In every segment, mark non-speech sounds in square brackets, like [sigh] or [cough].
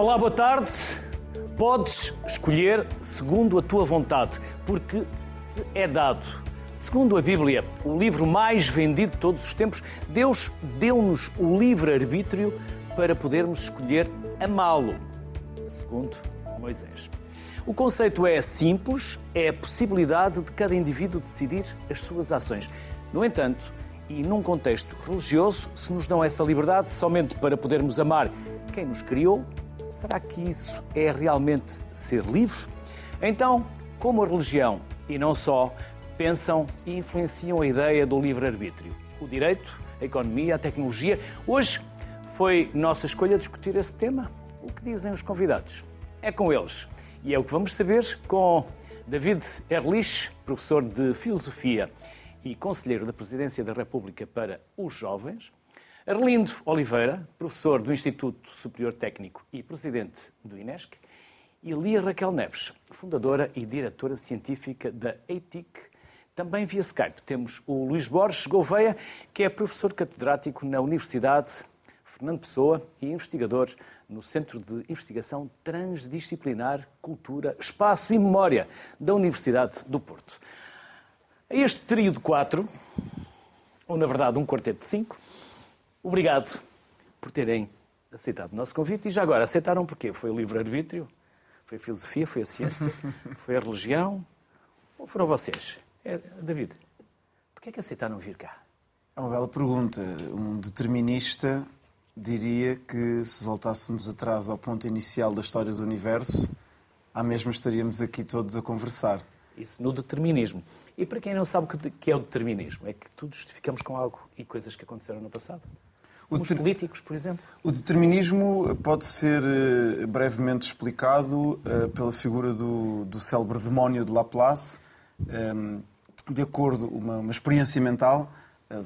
Olá, boa tarde. Podes escolher segundo a tua vontade, porque te é dado. Segundo a Bíblia, o livro mais vendido de todos os tempos, Deus deu-nos o livre-arbítrio para podermos escolher amá-lo. Segundo Moisés. O conceito é simples, é a possibilidade de cada indivíduo decidir as suas ações. No entanto, e num contexto religioso, se nos dão essa liberdade somente para podermos amar quem nos criou, será que isso é realmente ser livre? Então, como a religião, e não só, pensam e influenciam a ideia do livre-arbítrio? O direito, a economia, a tecnologia. Hoje foi nossa escolha discutir esse tema. O que dizem os convidados? É com eles. E é o que vamos saber com David Erlich, professor de Filosofia e conselheiro da Presidência da República para os Jovens, Arlindo Oliveira, professor do Instituto Superior Técnico e presidente do INESC, e Lia Raquel Neves, fundadora e diretora científica da EITIC. Também via Skype temos o Luís Borges Gouveia, que é professor catedrático na Universidade Fernando Pessoa e investigador no Centro de Investigação Transdisciplinar, Cultura, Espaço e Memória da Universidade do Porto. A este trio de quatro, ou na verdade um quarteto de cinco, obrigado por terem aceitado o nosso convite. E já agora, aceitaram porquê? Foi o livre-arbítrio? Foi a filosofia? Foi a ciência? [laughs] Foi a religião? Ou foram vocês? É, David, porquê é que aceitaram vir cá? É uma bela pergunta. Um determinista diria que se voltássemos atrás ao ponto inicial da história do universo, há mesmo estaríamos aqui todos a conversar. Isso no determinismo. E para quem não sabe o que é o determinismo, é que tudo justificamos com algo e coisas que aconteceram no passado. Os políticos, por exemplo. O determinismo pode ser eh, brevemente explicado eh, pela figura do, do célebre demónio de Laplace, ehm, de acordo com uma, uma experiência mental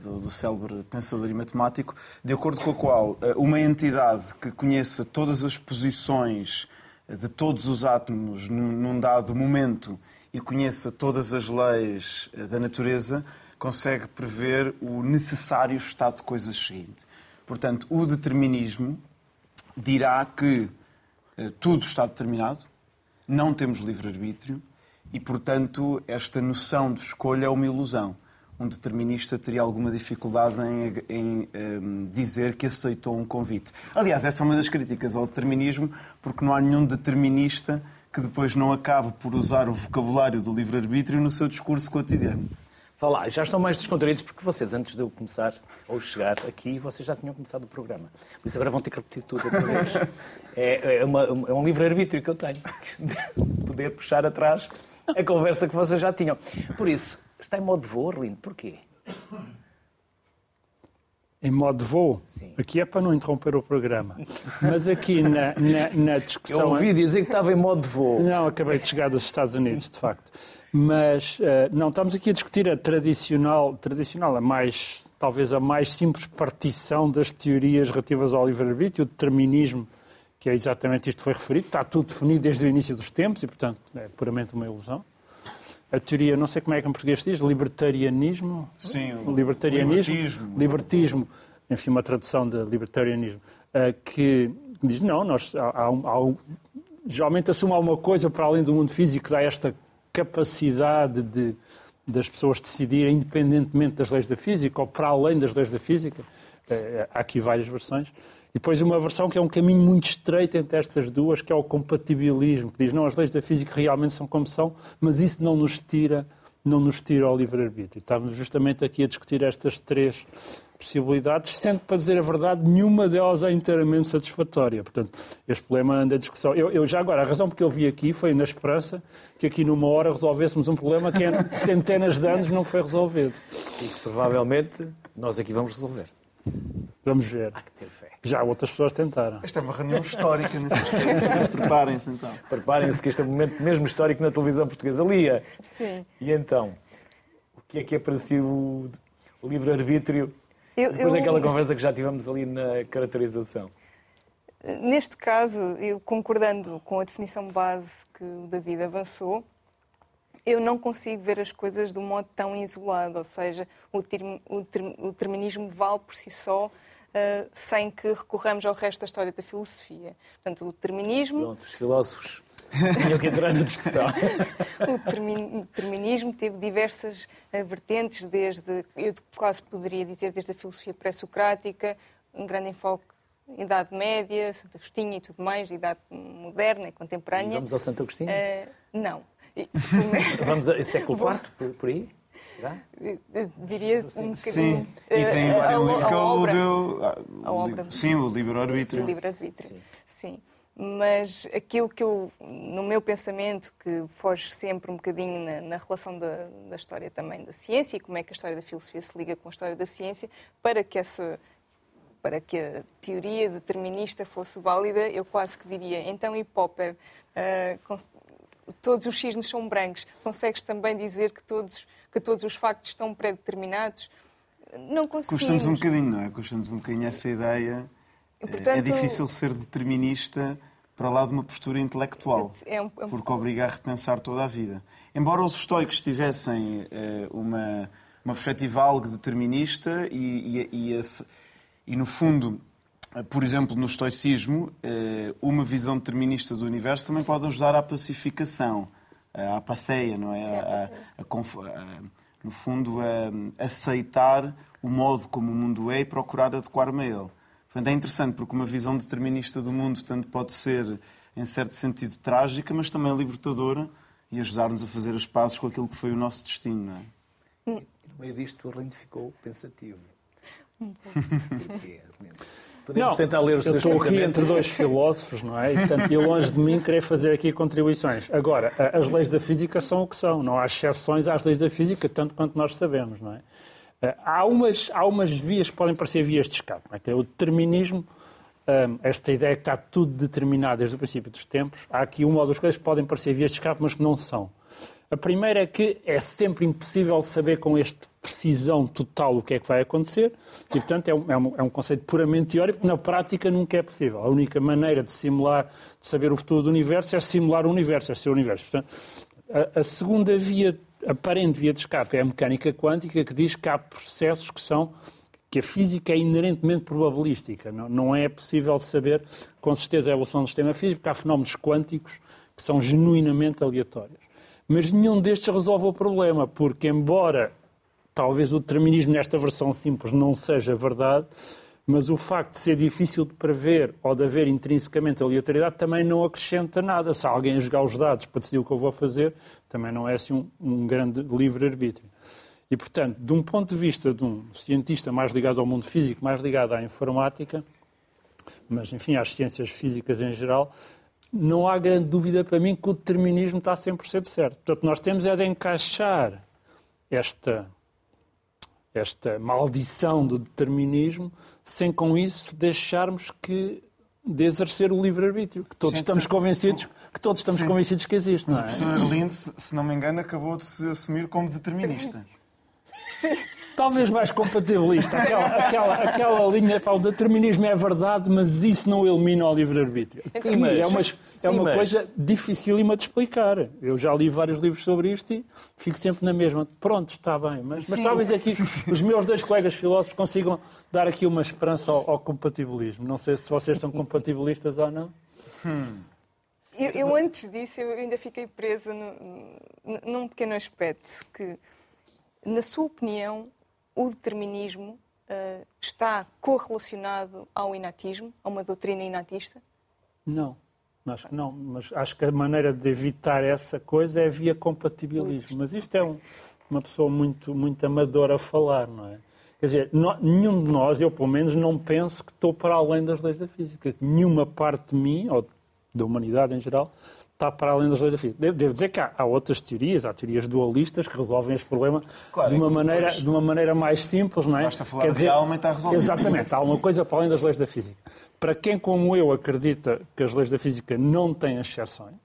do, do célebre pensador e matemático, de acordo com a qual eh, uma entidade que conheça todas as posições de todos os átomos num dado momento e conheça todas as leis eh, da natureza, consegue prever o necessário estado de coisas seguinte. Portanto, o determinismo dirá que eh, tudo está determinado, não temos livre-arbítrio e, portanto, esta noção de escolha é uma ilusão um determinista teria alguma dificuldade em, em ehm, dizer que aceitou um convite. Aliás, essa é uma das críticas ao determinismo, porque não há nenhum determinista que depois não acabe por usar o vocabulário do livre-arbítrio no seu discurso cotidiano. Vá já estão mais descontraídos porque vocês, antes de eu começar ou chegar aqui, vocês já tinham começado o programa. Por isso agora vão ter que repetir tudo outra vez. [laughs] É, é, uma, é um livre-arbítrio que eu tenho. De poder puxar atrás a conversa que vocês já tinham. Por isso, Está em modo voo, Arlindo. Porquê? Em modo voo? Sim. Aqui é para não interromper o programa. Mas aqui na, na, na discussão... Eu ouvi dizer que estava em modo voo. Não, acabei de chegar dos Estados Unidos, de facto. Mas, uh, não, estamos aqui a discutir a tradicional, tradicional, a mais, talvez a mais simples partição das teorias relativas ao livre-arbítrio, o determinismo, que é exatamente isto que foi referido. Está tudo definido desde o início dos tempos e, portanto, é puramente uma ilusão a teoria, não sei como é que em português diz, libertarianismo? Sim, libertarianismo, libertismo. libertismo, enfim, uma tradução de libertarianismo, eh, que diz, não, nós, há, há, geralmente assume alguma coisa para além do mundo físico que dá esta capacidade de, das pessoas decidirem independentemente das leis da física ou para além das leis da física. Eh, há aqui várias versões. E depois uma versão que é um caminho muito estreito entre estas duas, que é o compatibilismo, que diz, não, as leis da física realmente são como são, mas isso não nos tira, não nos tira ao livre-arbítrio. Estávamos justamente aqui a discutir estas três possibilidades, sendo que, para dizer a verdade, nenhuma delas é inteiramente satisfatória. Portanto, este problema anda em discussão. Eu, eu, já agora, a razão porque eu vi aqui foi na esperança que aqui numa hora resolvêssemos um problema que há centenas de anos não foi resolvido. E que provavelmente nós aqui vamos resolver. Vamos ver. Há que ter fé. Já outras pessoas tentaram. Esta é uma reunião histórica nesse aspecto. [laughs] Preparem-se então. Preparem-se que este é um momento mesmo histórico na televisão portuguesa. Lia. Sim. E então, o que é que é para si o, livre-arbítrio? Depois eu... daquela conversa que já tivemos ali na caracterização. Neste caso, eu concordando com a definição base que o David avançou, eu não consigo ver as coisas de um modo tão isolado, ou seja, o, term, o, term, o determinismo vale por si só uh, sem que recorramos ao resto da história da filosofia. Portanto, o determinismo. Pronto, os filósofos tinham que entrar na discussão. [laughs] o determinismo teve diversas uh, vertentes, desde, eu quase poderia dizer, desde a filosofia pré-socrática, um grande enfoque Idade Média, Santo Agostinho e tudo mais, Idade Moderna e Contemporânea. E vamos ao Santo Agostinho? Uh, não. [laughs] vamos a século IV, por, por aí? Será? Diria um bocadinho. Sim, e tem, uh, tem um livro que é o do. A obra. Sim, o livre-arbítrio. Livre-arbítrio, sim. sim. Mas aquilo que eu, no meu pensamento, que foge sempre um bocadinho na, na relação da, da história também da ciência e como é que a história da filosofia se liga com a história da ciência, para que essa para que a teoria determinista fosse válida, eu quase que diria, então e Popper, uh, todos os cisnes são brancos, consegues também dizer que todos, que todos os factos estão pré-determinados? Não conseguimos. Custa-nos um bocadinho, não é? Custa-nos um bocadinho essa ideia. E, portanto, é difícil ser determinista para lá de uma postura intelectual, é um, é um... porque obriga a repensar toda a vida. Embora os estoicos tivessem uh, uma, uma perspectiva algo determinista e, e, e esse e, no fundo, por exemplo, no estoicismo, eh, uma visão determinista do universo também pode ajudar à pacificação, à apatheia, não é? A, a, a, no fundo, a aceitar o modo como o mundo é e procurar adequar-me a ele. Portanto, é interessante porque uma visão determinista do mundo tanto pode ser, em certo sentido, trágica, mas também libertadora e ajudar-nos a fazer as pazes com aquilo que foi o nosso destino. Não é? No meio disto, o Arlindo ficou pensativo. Podemos não, tentar ler os eu estou aqui entre dois filósofos, não é? E, portanto, eu longe de mim querer fazer aqui contribuições. Agora, as leis da física são o que são. Não há exceções às leis da física, tanto quanto nós sabemos, não é? Eh, há umas, há umas vias que podem parecer vias de escape. É? Que é o determinismo, esta ideia que está tudo determinado desde o princípio dos tempos. Há aqui uma ou duas coisas que podem parecer vias de escape, mas que não são. A primeira é que é sempre impossível saber com este precisão total o que é que vai acontecer e, portanto, é um, é um, é um conceito puramente teórico que na prática nunca é possível. A única maneira de simular, de saber o futuro do universo é simular o universo, é ser o universo. Portanto, a, a segunda via, aparente via de escape é a mecânica quântica que diz que há processos que são que a física é inerentemente probabilística. Não, não é possível saber com certeza a evolução do sistema físico, porque há fenómenos quânticos que são genuinamente aleatórios. Mas nenhum destes resolve o problema, porque, embora talvez o determinismo nesta versão simples não seja verdade, mas o facto de ser difícil de prever ou de haver intrinsecamente aleatoriedade também não acrescenta nada. Se alguém jogar os dados para decidir o que eu vou fazer, também não é assim um, um grande livre-arbítrio. E, portanto, de um ponto de vista de um cientista mais ligado ao mundo físico, mais ligado à informática, mas, enfim, às ciências físicas em geral, não há grande dúvida para mim que o determinismo está 100% certo. Portanto, nós temos é de encaixar esta, esta maldição do determinismo sem com isso deixarmos que de exercer o livre-arbítrio, que todos Gente, estamos convencidos que todos estamos sim. convencidos que existe. Não é? Mas o professor Arlindo, se não me engano, acabou de se assumir como determinista. [laughs] Sim. Talvez mais compatibilista. Aquela, aquela, aquela linha, para o determinismo é verdade, mas isso não elimina o livre-arbítrio. Sim, mas, é uma, é uma mas... coisa dificílima de explicar. Eu já li vários livros sobre isto e fico sempre na mesma. Pronto, está bem. Mas, mas talvez aqui os meus dois colegas filósofos consigam dar aqui uma esperança ao, ao compatibilismo. Não sei se vocês são compatibilistas ou não. Hum. Eu, eu, antes disso, eu ainda fiquei presa no, num pequeno aspecto que, na sua opinião, o determinismo uh, está correlacionado ao inatismo, a uma doutrina inatista? Não, acho que não. Mas acho que a maneira de evitar essa coisa é via compatibilismo. Mas isto é um, uma pessoa muito, muito amadora a falar, não é? Quer dizer, não, nenhum de nós, eu pelo menos, não penso que estou para além das leis da física. Nenhuma parte de mim, ou da humanidade em geral, está para além das leis da física. Devo, dizer que há, há, outras teorias, há teorias dualistas que resolvem este problema claro, de, uma maneira, de uma maneira mais simples, não é? Basta falar Quer dizer, realmente está resolvido. Exatamente, há uma coisa para além das leis da física. Para quem, como eu, acredita que as leis da física não têm exceções,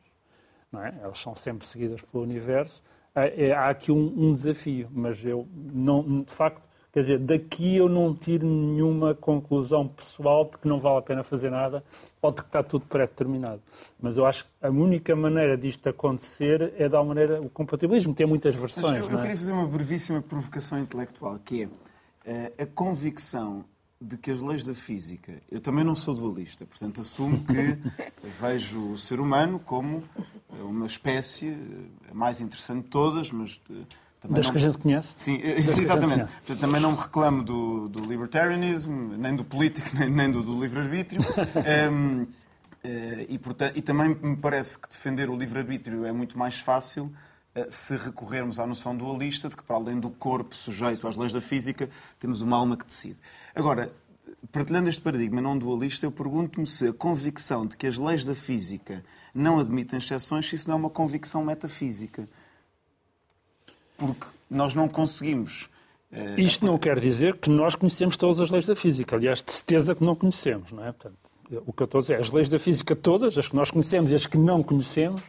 não é? elas são sempre seguidas pelo universo, é, há aqui um, um desafio, mas eu, não, de facto, Quer dizer, daqui eu não tiro nenhuma conclusão pessoal de que não vale a pena fazer nada ou de que está tudo pré-determinado. Mas eu acho que a única maneira disto acontecer é da maneira. O compatibilismo tem muitas versões. eu, eu é? queria fazer uma brevíssima provocação intelectual, que é uh, a convicção de que as leis da física. Eu também não sou dualista, portanto assumo que [laughs] vejo o ser humano como uma espécie a mais interessante de todas, mas também das não... que a gente conhece? Sim, exatamente. Portanto, também não me reclamo do, do libertarianismo, nem do político, [laughs] nem, nem do, do livre-arbítrio. um, [laughs] eh, e, portanto, e também me parece que defender o livre-arbítrio é muito mais fácil eh, se recorrermos à noção dualista de que, para além do corpo sujeito às leis da física, temos uma alma que decide. Agora, partilhando este paradigma não dualista, eu pergunto-me se a convicção de que as leis da física não admitem exceções, se isso não é uma convicção metafísica. Porque nós não conseguimos. Uh, Isto não quer dizer que nós conhecemos todas as leis da física. Aliás, de certeza que não conhecemos, não é? Portanto, o que eu estou a dizer é as leis da física todas, as que nós conhecemos e as que não conhecemos,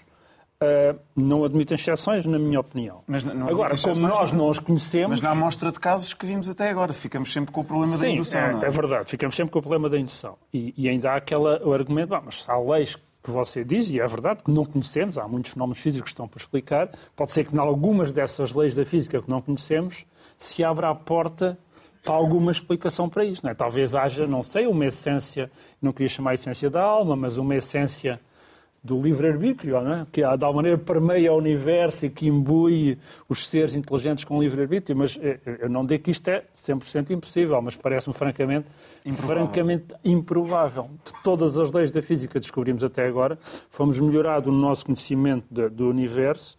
Uh, não admitem exceções, na minha opinião. Mas não agora, como nós não as conhecemos. Mas na amostra de casos que vimos até agora, ficamos sempre com o problema Sim, da indução. É, é? é, verdade, ficamos sempre com o problema da indução. E, e ainda há aquela, o argumento, bom, mas há leis que você diz, e é verdade que não conhecemos, há muitos fenómenos físicos que estão para explicar, pode ser que em algumas dessas leis da física que não conhecemos se abra a porta para alguma explicação para isto. Não é? Talvez haja, não sei, uma essência, não queria chamar a essência da alma, mas uma essência do livre-arbítrio, é? que de alguma maneira permeia o universo e que imbui os seres inteligentes com livre-arbítrio, mas eh, eh, eu não digo que isto é 100% impossível, mas parece-me francamente improvável. francamente improvável. De todas as leis da física que descobrimos até agora, fomos melhorado no nosso conhecimento do universo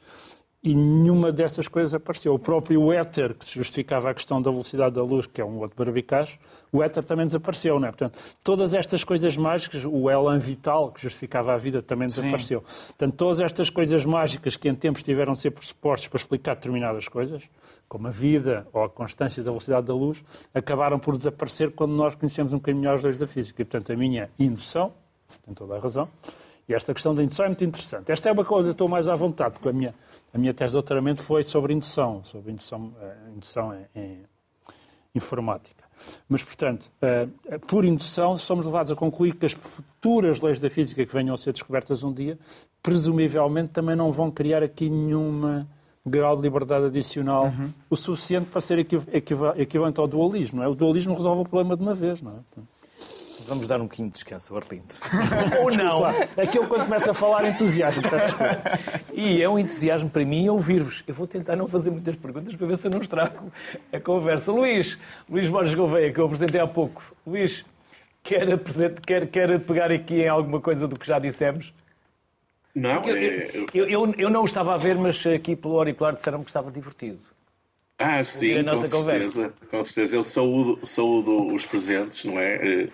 e nenhuma dessas coisas apareceu. O próprio éter, que justificava a questão da velocidade da luz, que é um outro barbicacho, o éter também desapareceu, não é? Portanto, todas estas coisas mágicas, o elan vital, que justificava a vida, também desapareceu. Sim. Portanto, todas estas coisas mágicas que em tempos tiveram de ser pressupostos para explicar determinadas coisas, como a vida ou a constância da velocidade da luz, acabaram por desaparecer quando nós conhecemos um bocadinho melhor as leis da física. E, portanto, a minha indução, tem toda a razão, e esta questão da indução é muito interessante. Esta é uma coisa que estou mais à vontade, porque a minha, a minha tese de doutoramento foi sobre indução, sobre indução, uh, indução em, em, informática. Mas, portanto, uh, por indução, somos levados a concluir que as futuras leis da física que venham a ser descobertas um dia, presumivelmente também não vão criar aqui nenhuma grau de liberdade adicional uhum. o suficiente para ser equivalente ao dualismo. Não é? O dualismo resolve o problema de uma vez. Não é? Vamos dar um bocadinho de descanso, Arlindo. [laughs] Ou não. Aquilo quando começa a falar entusiasmo. E é um entusiasmo para mim ouvir-vos. Eu vou tentar não fazer muitas perguntas para ver se eu não estrago a conversa. Luís, Luís Borges Gouveia, que eu apresentei há pouco. Luís, quer, quer, quer pegar aqui em alguma coisa do que já dissemos? Não, eu, é... eu, eu, eu, não o estava a ver, mas aqui pelo auricular disseram que estava divertido. Ah, sim, com certeza. Com certeza. Eu saúdo, saúdo os presentes, não é? Eh,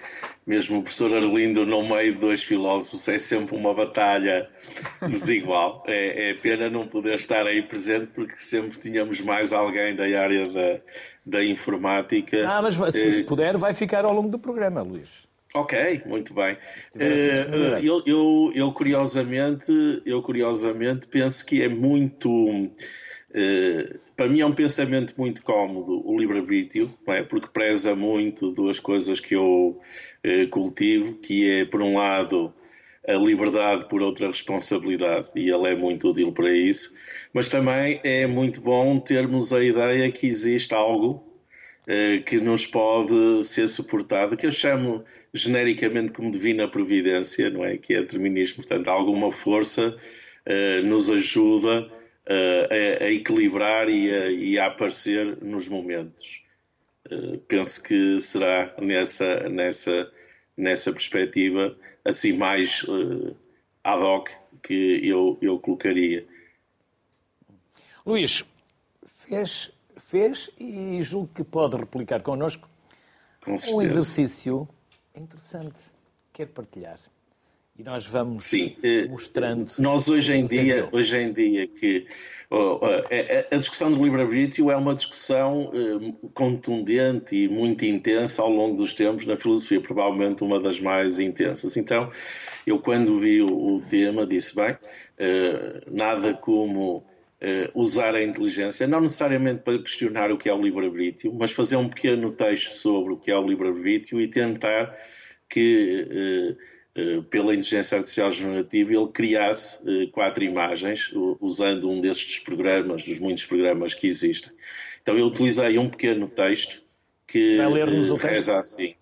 mesmo o professor Arlindo, no meio de dois filósofos, é sempre uma batalha desigual. [laughs] É, é pena não poder estar aí presente, porque sempre tínhamos mais alguém da área da, da informática. Ah, mas se, eh, puder, vai ficar ao longo do programa, Luís. Ok, muito bem. Uh, eu, eu, eu, curiosamente, eu curiosamente penso que é muito Uh, para mim é um pensamento muito cómodo o livre-arbítrio, é? porque preza muito duas coisas que eu uh, cultivo, que é, por um lado, a liberdade, por outra, responsabilidade, e ele é muito útil para isso, mas também é muito bom termos a ideia que existe algo uh, que nos pode ser suportado, que eu chamo genericamente como divina providência, não é? Que é determinismo, portanto, alguma força nos ajuda a, a equilibrar e a, e a, aparecer nos momentos. Uh, penso que será nessa, nessa, nessa perspectiva assim mais uh, ad hoc que eu, eu colocaria. Luís, fez, fez e julgo que pode replicar connosco Com um exercício interessante. Quer partilhar? E nós vamos Sim, eh, mostrando. Nós hoje em dia, hoje em dia que oh, a, a, discussão do livre-arbítrio é uma discussão eh, contundente e muito intensa ao longo dos tempos na filosofia, provavelmente uma das mais intensas. Então, eu quando vi o, o tema disse bem, eh, nada como usar a inteligência, não necessariamente para questionar o que é o livre-arbítrio, mas fazer um pequeno texto sobre o que é o livre-arbítrio e tentar que eh, pela inteligência artificial generativa, ele criasse eh, quatro imagens usando um destes programas, dos muitos programas que existem. Então eu utilizei um pequeno texto que texto? reza assim.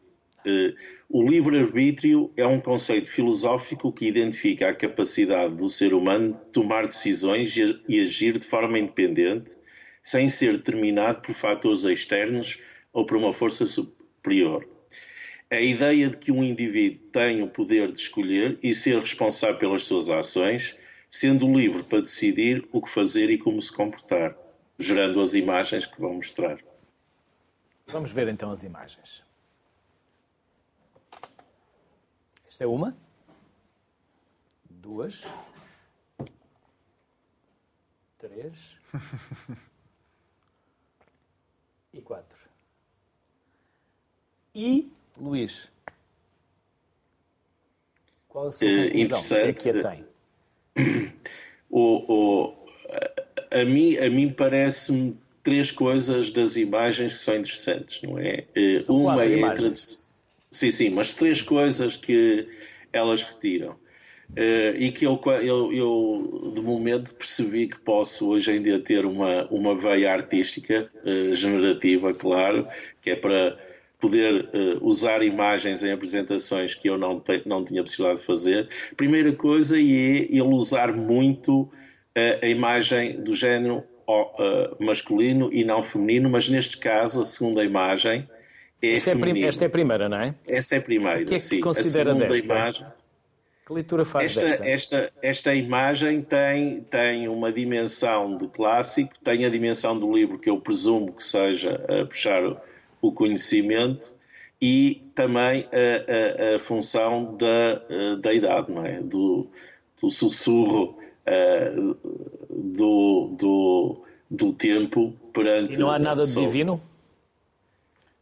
o livre-arbítrio é um conceito filosófico que identifica a capacidade do ser humano de tomar decisões e agir de forma independente, sem ser determinado por fatores externos ou por uma força superior. A ideia de que um indivíduo tem o poder de escolher e ser responsável pelas suas ações, sendo livre para decidir o que fazer e como se comportar, gerando as imagens que vão mostrar. Vamos ver então as imagens. Esta é uma, duas, três [laughs] e quatro. E, Luís, qual a sua Eh, conclusão, se é que a tem? O, o- a, mim, a mim parece-me três coisas das imagens que são interessantes, não é? Eh, São Uma é a tradição. Sim, sim, mas três coisas que elas retiram. Eh, e que eu, eu, eu, de momento, percebi que posso hoje em dia ter uma, uma veia artística, eh, generativa, claro, que é para poder eh, usar imagens em apresentações que eu não, te, não tinha possibilidade de fazer. Primeira coisa é ele usar muito eh, a imagem do género eh, masculino e não feminino, mas neste caso a segunda imagem é Esta é, esta é a primeira, não é? Essa é a primeira, O que é que sim. considera a segunda desta? imagem. Que leitura faz Esta, desta? esta, esta imagem tem, tem uma dimensão de clássico, tem a dimensão do livro que eu presumo que seja a puxar o- conhecimento e também a, a- a função da, eh, da idade, não é? Do, do sussurro eh, do, do, do tempo perante E não há nada de divino?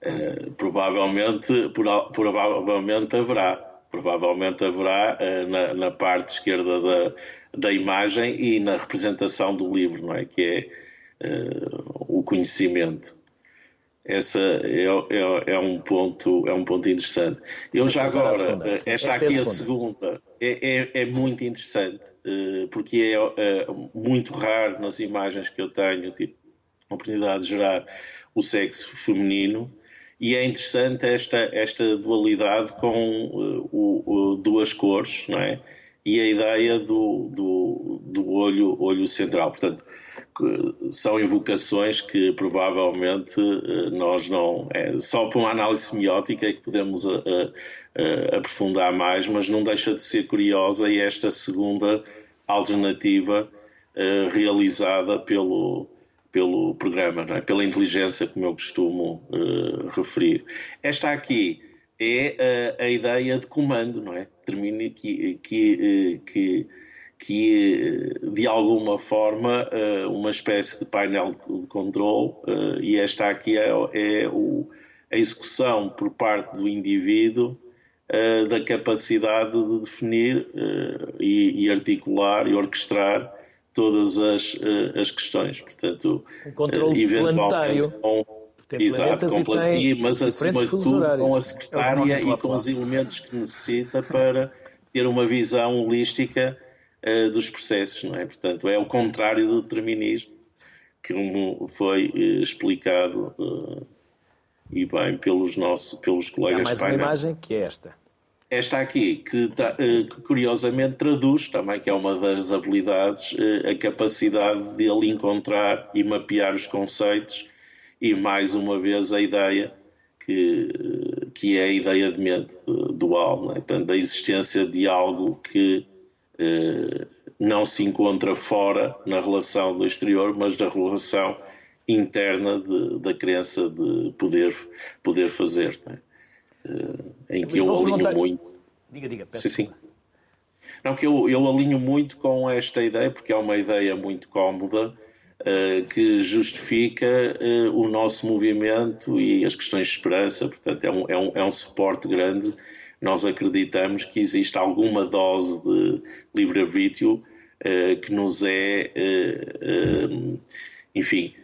Eh, provavelmente, prova- provavelmente haverá. Provavelmente haverá eh, na, na parte esquerda da, da imagem e na representação do livro, não é? Que é o conhecimento. Essa é, é, é um ponto é um ponto interessante. Eu já agora segunda, eh, esta Esta é a aqui a segunda. é, é, é muito interessante eh, porque é eh, muito raro nas imagens que eu tenho tive a oportunidade de gerar o sexo feminino e é interessante esta, esta dualidade com eh, o, o- duas cores, não é? E a ideia do, do, do olho, olho central. Portanto, são invocações que provavelmente eh, nós não. É, só por uma análise semiótica é que podemos eh, eh, eh, aprofundar mais, mas não deixa de ser curiosa e esta segunda alternativa eh, realizada pelo, pelo programa, é? pela inteligência, como eu costumo eh, referir. Esta aqui é a ideia de comando, não é? Termina que, que, que, que de alguma forma eh, uma espécie de painel de controle eh, e esta aqui é, é o, a execução por parte do indivíduo eh, da capacidade de definir e, e articular e orquestrar todas as, as questões. Portanto, Um controle eventualmente com, exato, com e tem mas acima de tudo horários. com a É secretária e com os elementos que necessita para ter uma visão holística eh, dos processos, não é? Portanto, é o contrário do determinismo, que como foi eh, explicado eh, e bem pelos nossos, pelos Há colegas mais uma imagem que é esta. Esta aqui, que, tá, que curiosamente traduz também, que é uma das habilidades, a capacidade de ele encontrar e mapear os conceitos e, mais uma vez, a ideia que, que é a ideia de mente dual, é? Portanto, a existência de algo que não se encontra fora na relação do exterior, mas da relação interna de- da crença de poder, poder fazer, é? Eh, em que eu vou alinho perguntar- muito. Diga, diga. peço Sim, sim. Não, que eu, eu alinho muito com esta ideia, porque é uma ideia muito cómoda, eh, que justifica eh, o nosso movimento e as questões de esperança. Portanto, é um, é um, é um suporte grande. Nós acreditamos que existe alguma dose de livre-arbítrio eh, que nos é, eh, enfim,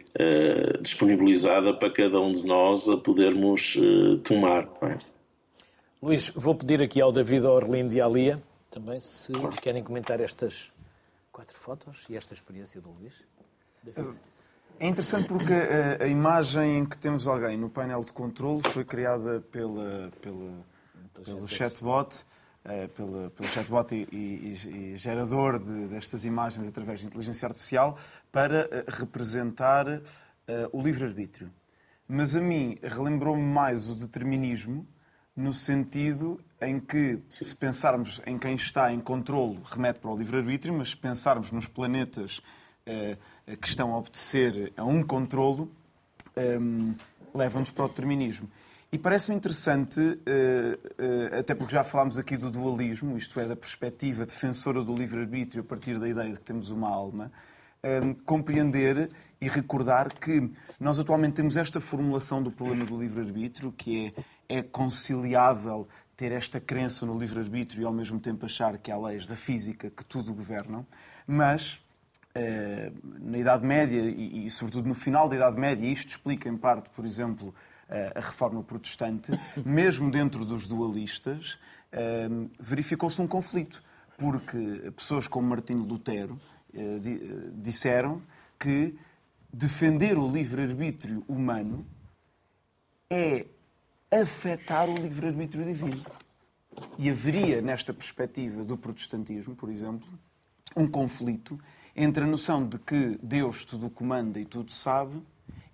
disponibilizada para cada um de nós a podermos tomar. não é? Luís, vou pedir aqui ao David, ao Orlindo e à Lia também se querem comentar estas quatro fotos e esta experiência do Luís. É interessante porque a, a imagem em que temos alguém no painel de controle foi criada pela, pela, pelo chatbot, uh, pelo, pelo chatbot e, e, e gerador de, destas imagens através de inteligência artificial para uh, representar uh, o livre-arbítrio. Mas a mim relembrou-me mais o determinismo no sentido em que, se pensarmos em quem está em controlo, remete para o livre-arbítrio, mas se pensarmos nos planetas eh, que estão a obedecer a um controlo, eh, levam-nos para o determinismo. E parece-me interessante, eh, eh, até porque já falámos aqui do dualismo, isto é, da perspectiva defensora do livre-arbítrio a partir da ideia de que temos uma alma, eh, compreender e recordar que nós atualmente temos esta formulação do problema do livre-arbítrio, que é, é conciliável ter esta crença no livre-arbítrio e ao mesmo tempo achar que há leis da física que tudo governam, mas na Idade Média e, sobretudo no final da Idade Média, isto explica em parte, por exemplo, a reforma protestante, [laughs] mesmo dentro dos dualistas, eh, verificou-se um conflito, porque pessoas como Martinho Lutero disseram que defender o livre-arbítrio humano é afetar o livre-arbítrio divino. E haveria, nesta perspectiva do protestantismo, por exemplo, um conflito entre a noção de que Deus tudo comanda e tudo sabe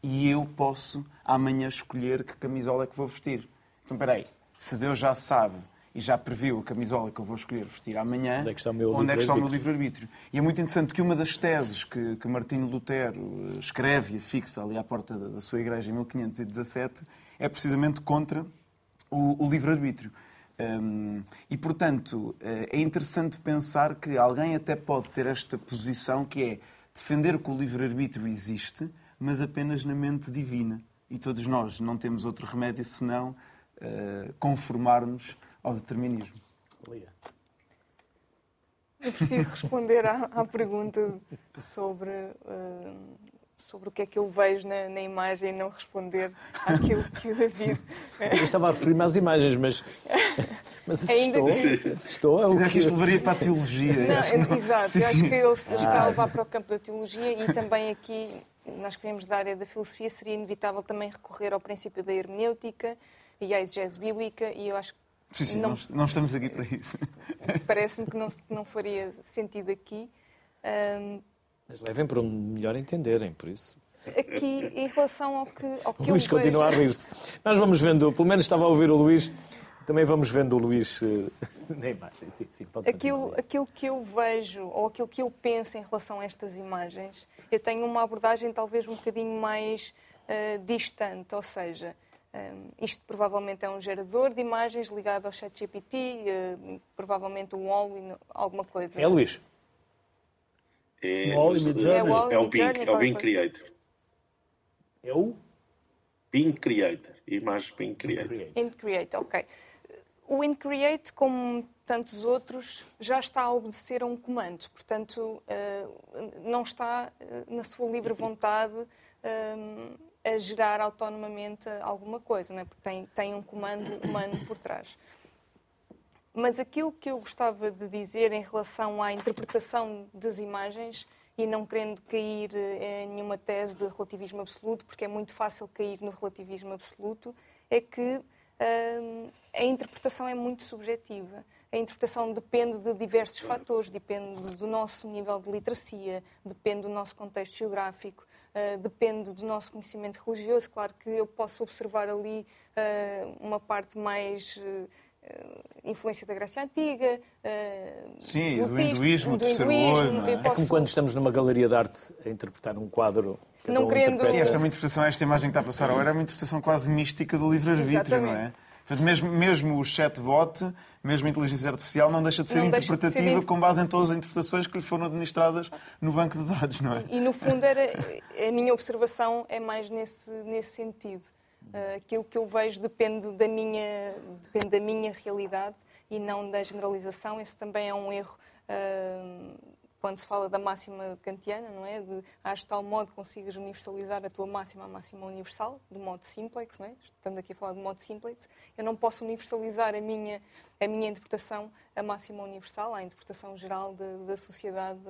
e eu posso amanhã escolher que camisola é que vou vestir. Então, peraí, se Deus já sabe e já previu a camisola que eu vou escolher vestir amanhã, onde é que está o meu livre-arbítrio? Livre e é muito interessante que uma das teses que, que Martinho Lutero eh, escreve e fixa ali à porta da, da sua igreja em 1517 é precisamente contra o, o livre-arbítrio. Um, e, portanto, eh, é interessante pensar que alguém até pode ter esta posição que é defender que o livre-arbítrio existe, mas apenas na mente divina. E todos nós não temos outro remédio senão uh, conformar-nos ao determinismo. Eu prefiro responder à, à pergunta sobre uh, sobre o que é que eu vejo na, na imagem e não responder àquilo que o David. Sim, eu estava a referir-me às imagens, mas. Mas assustou. Que... assustou é o que... que isto levaria para a teologia. Não, acho não... Exato, sim, eu acho que ele está a levar para o campo da teologia e também aqui, nós que vemos da área da filosofia, seria inevitável também recorrer ao princípio da hermenêutica e à exegese bíblica e eu acho que. Sim, sim, não, não estamos aqui para isso. [laughs] Parece-me que não, não faria sentido aqui. Um, mas levem para um melhor entenderem, por isso. Aqui, em relação ao que, ao que o Luís continua vejo... a rir-se. Nós vamos vendo, pelo menos estava a ouvir o Luís, também vamos vendo o Luís uh, [laughs] na imagem. Sim, sim, aquilo, aquilo que eu vejo, ou aquilo que eu penso em relação a estas imagens, eu tenho uma abordagem talvez um bocadinho mais uh, distante, ou seja, um, eh, isto provavelmente é um gerador de imagens ligado ao ChatGPT, uh, provavelmente um OLI, alguma coisa. É, Luís? É, é, o, é o Bing, é o Bing Creator. É o? Bing Creator, imagens Bing Creator. Bing Creator, ok. O InCreate, como tantos outros, já está a obedecer a um comando. Portanto, eh, não está eh, na sua livre [laughs] vontade eh, a gerar autonomamente alguma coisa, não é? porque tem, tem um comando humano por trás. Mas aquilo que eu gostava de dizer em relação à interpretação das imagens, e não querendo cair em nenhuma tese de relativismo absoluto, porque é muito fácil cair no relativismo absoluto, é que a interpretação é muito subjetiva. A interpretação depende de diversos fatores, depende do nosso nível de literacia, depende do nosso contexto geográfico, uh, depende do nosso conhecimento religioso. Claro que eu posso observar ali uh, uma parte mais. Uh, eh, influência da Grécia Antiga. Sim, do hinduísmo, do terceiro olho. É? Posso... é como quando estamos numa galeria de arte a interpretar um quadro. Não querendo... Sim, esta é uma interpretação, esta imagem que está a passar agora é uma interpretação quase mística do livre-arbítrio, não é? Portanto, mesmo, mesmo o chatbot, mesmo a inteligência artificial, não deixa de ser não interpretativa de ser... com base em todas as interpretações que lhe foram administradas no banco de dados, não é? E, no fundo, era, a minha observação é mais nesse, nesse sentido. Uh, aquilo que eu vejo depende da minha, depende da minha realidade e não da generalização. Esse também é um erro uh, quando se fala da máxima kantiana, não é? De acho de tal modo consigas universalizar a tua máxima à máxima universal, do modo simplex, não é? Estamos aqui a falar de modo simplex. Eu não posso universalizar a minha, a minha interpretação à máxima universal, à interpretação geral de, da sociedade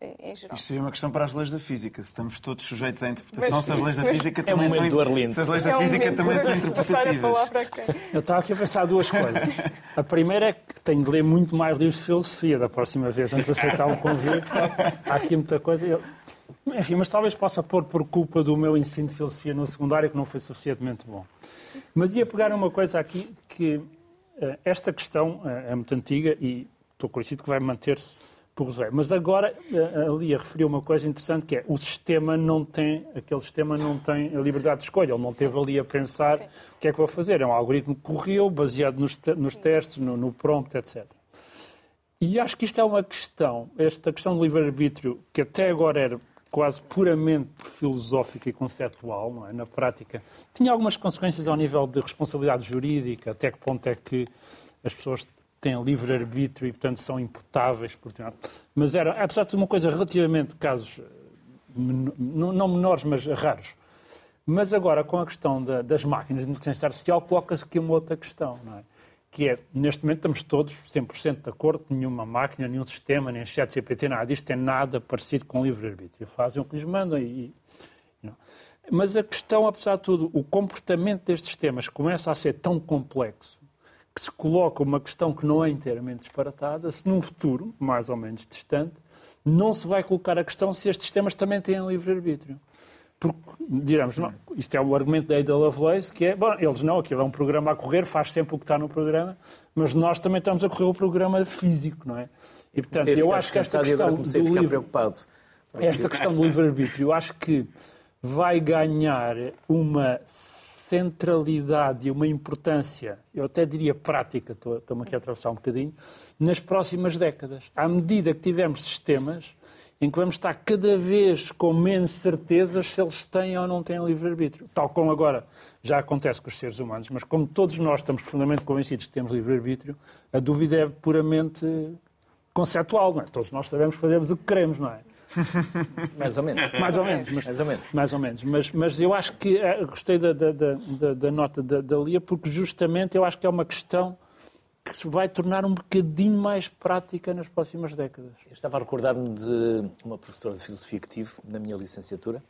em geral. Isto seria uma questão para as leis da física. Se estamos todos sujeitos à interpretação, mas, se as leis da física é também são se as leis da é um física também são interpretativas. Eu estava aqui a pensar duas coisas. A primeira é que tenho de ler muito mais livros de filosofia da próxima vez, antes de aceitar um convite. Há aqui muita coisa. Eu... Enfim, mas talvez possa pôr por culpa do meu ensino de filosofia no secundário que não foi suficientemente bom. Mas ia pegar uma coisa aqui que eh, esta questão eh, é muito antiga e estou conhecido que vai manter-se por resolver. Mas agora eh, a Lia referiu uma coisa interessante que é o sistema não tem, aquele sistema não tem a liberdade de escolha. Ele não teve ali a pensar Sim. o que é que vou fazer. É um algoritmo que correu baseado nos, nos testes, no, no prompt, etc. E acho que isto é uma questão, esta questão do livre-arbítrio, que até agora era quase puramente filosófica e conceptual, é? na prática, tinha algumas consequências ao nível de responsabilidade jurídica, até que ponto é que as pessoas têm livre-arbítrio e, portanto, são imputáveis. Portanto. Mas era, apesar de uma coisa relativamente casos, eh, não menores, mas raros. Mas agora, com a questão da, das máquinas de inteligência artificial, coloca-se aqui uma outra questão, não é? que é, neste momento estamos todos 100% de acordo, nenhuma máquina, nenhum sistema, nem chat GPT, nada disto tem nada parecido com livre-arbítrio. Fazem o que lhes mandam e... Não. Mas a questão, apesar de tudo, o comportamento destes sistemas começa a ser tão complexo que se coloca uma questão que não é inteiramente disparatada, se num futuro, mais ou menos distante, não se vai colocar a questão se estes sistemas também têm livre-arbítrio. Porque, diremos, não, isto é o argumento da Ada Lovelace, que é, bom, eles não, aquilo é um programa a correr, faz sempre o que está no programa, mas nós também estamos a correr o programa físico, não é? E, portanto, eu acho que esta questão do livre, preocupado. esta questão do livre-arbítrio, eu acho que vai ganhar uma centralidade e uma importância, eu até diria prática, estou-me aqui a atravessar um bocadinho, nas próximas décadas. À medida que tivermos sistemas em que vamos estar cada vez com menos certezas se eles têm ou não têm livre-arbítrio. Tal como agora já acontece com os seres humanos, mas como todos nós estamos profundamente convencidos que temos livre-arbítrio, a dúvida é puramente conceptual, não é? Todos nós sabemos que fazemos o que queremos, não é? Mais ou menos. Mais ou menos. Mas, mais ou menos. Mais ou menos. Mas, mas eu acho que eh, gostei da, da, da, da nota da, da Lia, porque justamente eu acho que é uma questão que se vai tornar um bocadinho mais prática nas próximas décadas. Eu estava a recordar-me de uma professora de filosofia que tive na minha licenciatura,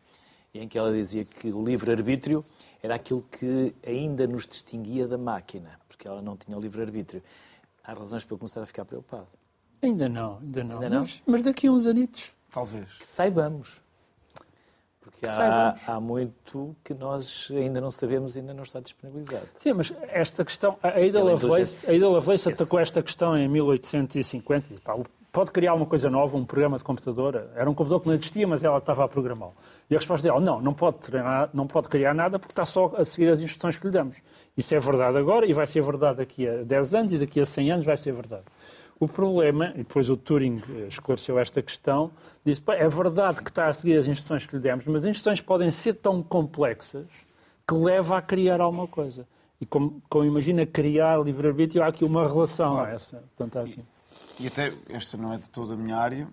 em que ela dizia que o livre-arbítrio era aquilo que ainda nos distinguia da máquina, porque ela não tinha livre-arbítrio. Há razões para eu começar a ficar preocupado. Ainda não, ainda não. Ainda não? Mas, mas daqui a uns anitos. Talvez. Que saibamos. Porque há, há, muito que nós ainda não sabemos e ainda não está disponibilizado. Sim, mas esta questão, a Ada Lovelace, a Ada Lovelace atacou esta questão em 1850 pá, pode criar uma coisa nova, um programa de computador. Era um computador que não existia, mas ela estava a programá-lo. E a resposta dela, não, não pode, treinar, não pode criar nada porque está só a seguir as instruções que lhe damos. Isso é verdade agora e vai ser verdade daqui a 10 anos e daqui a 100 anos vai ser verdade. O problema, e depois o Turing eh, esclareceu esta questão, disse, é verdade que está a seguir as instruções que lhe demos, mas as instruções podem ser tão complexas que leva a criar alguma coisa. E como, como imagina criar livre-arbítrio, há aqui uma relação claro. a essa. Portanto, aqui. E, e até, esta não é de toda a minha área,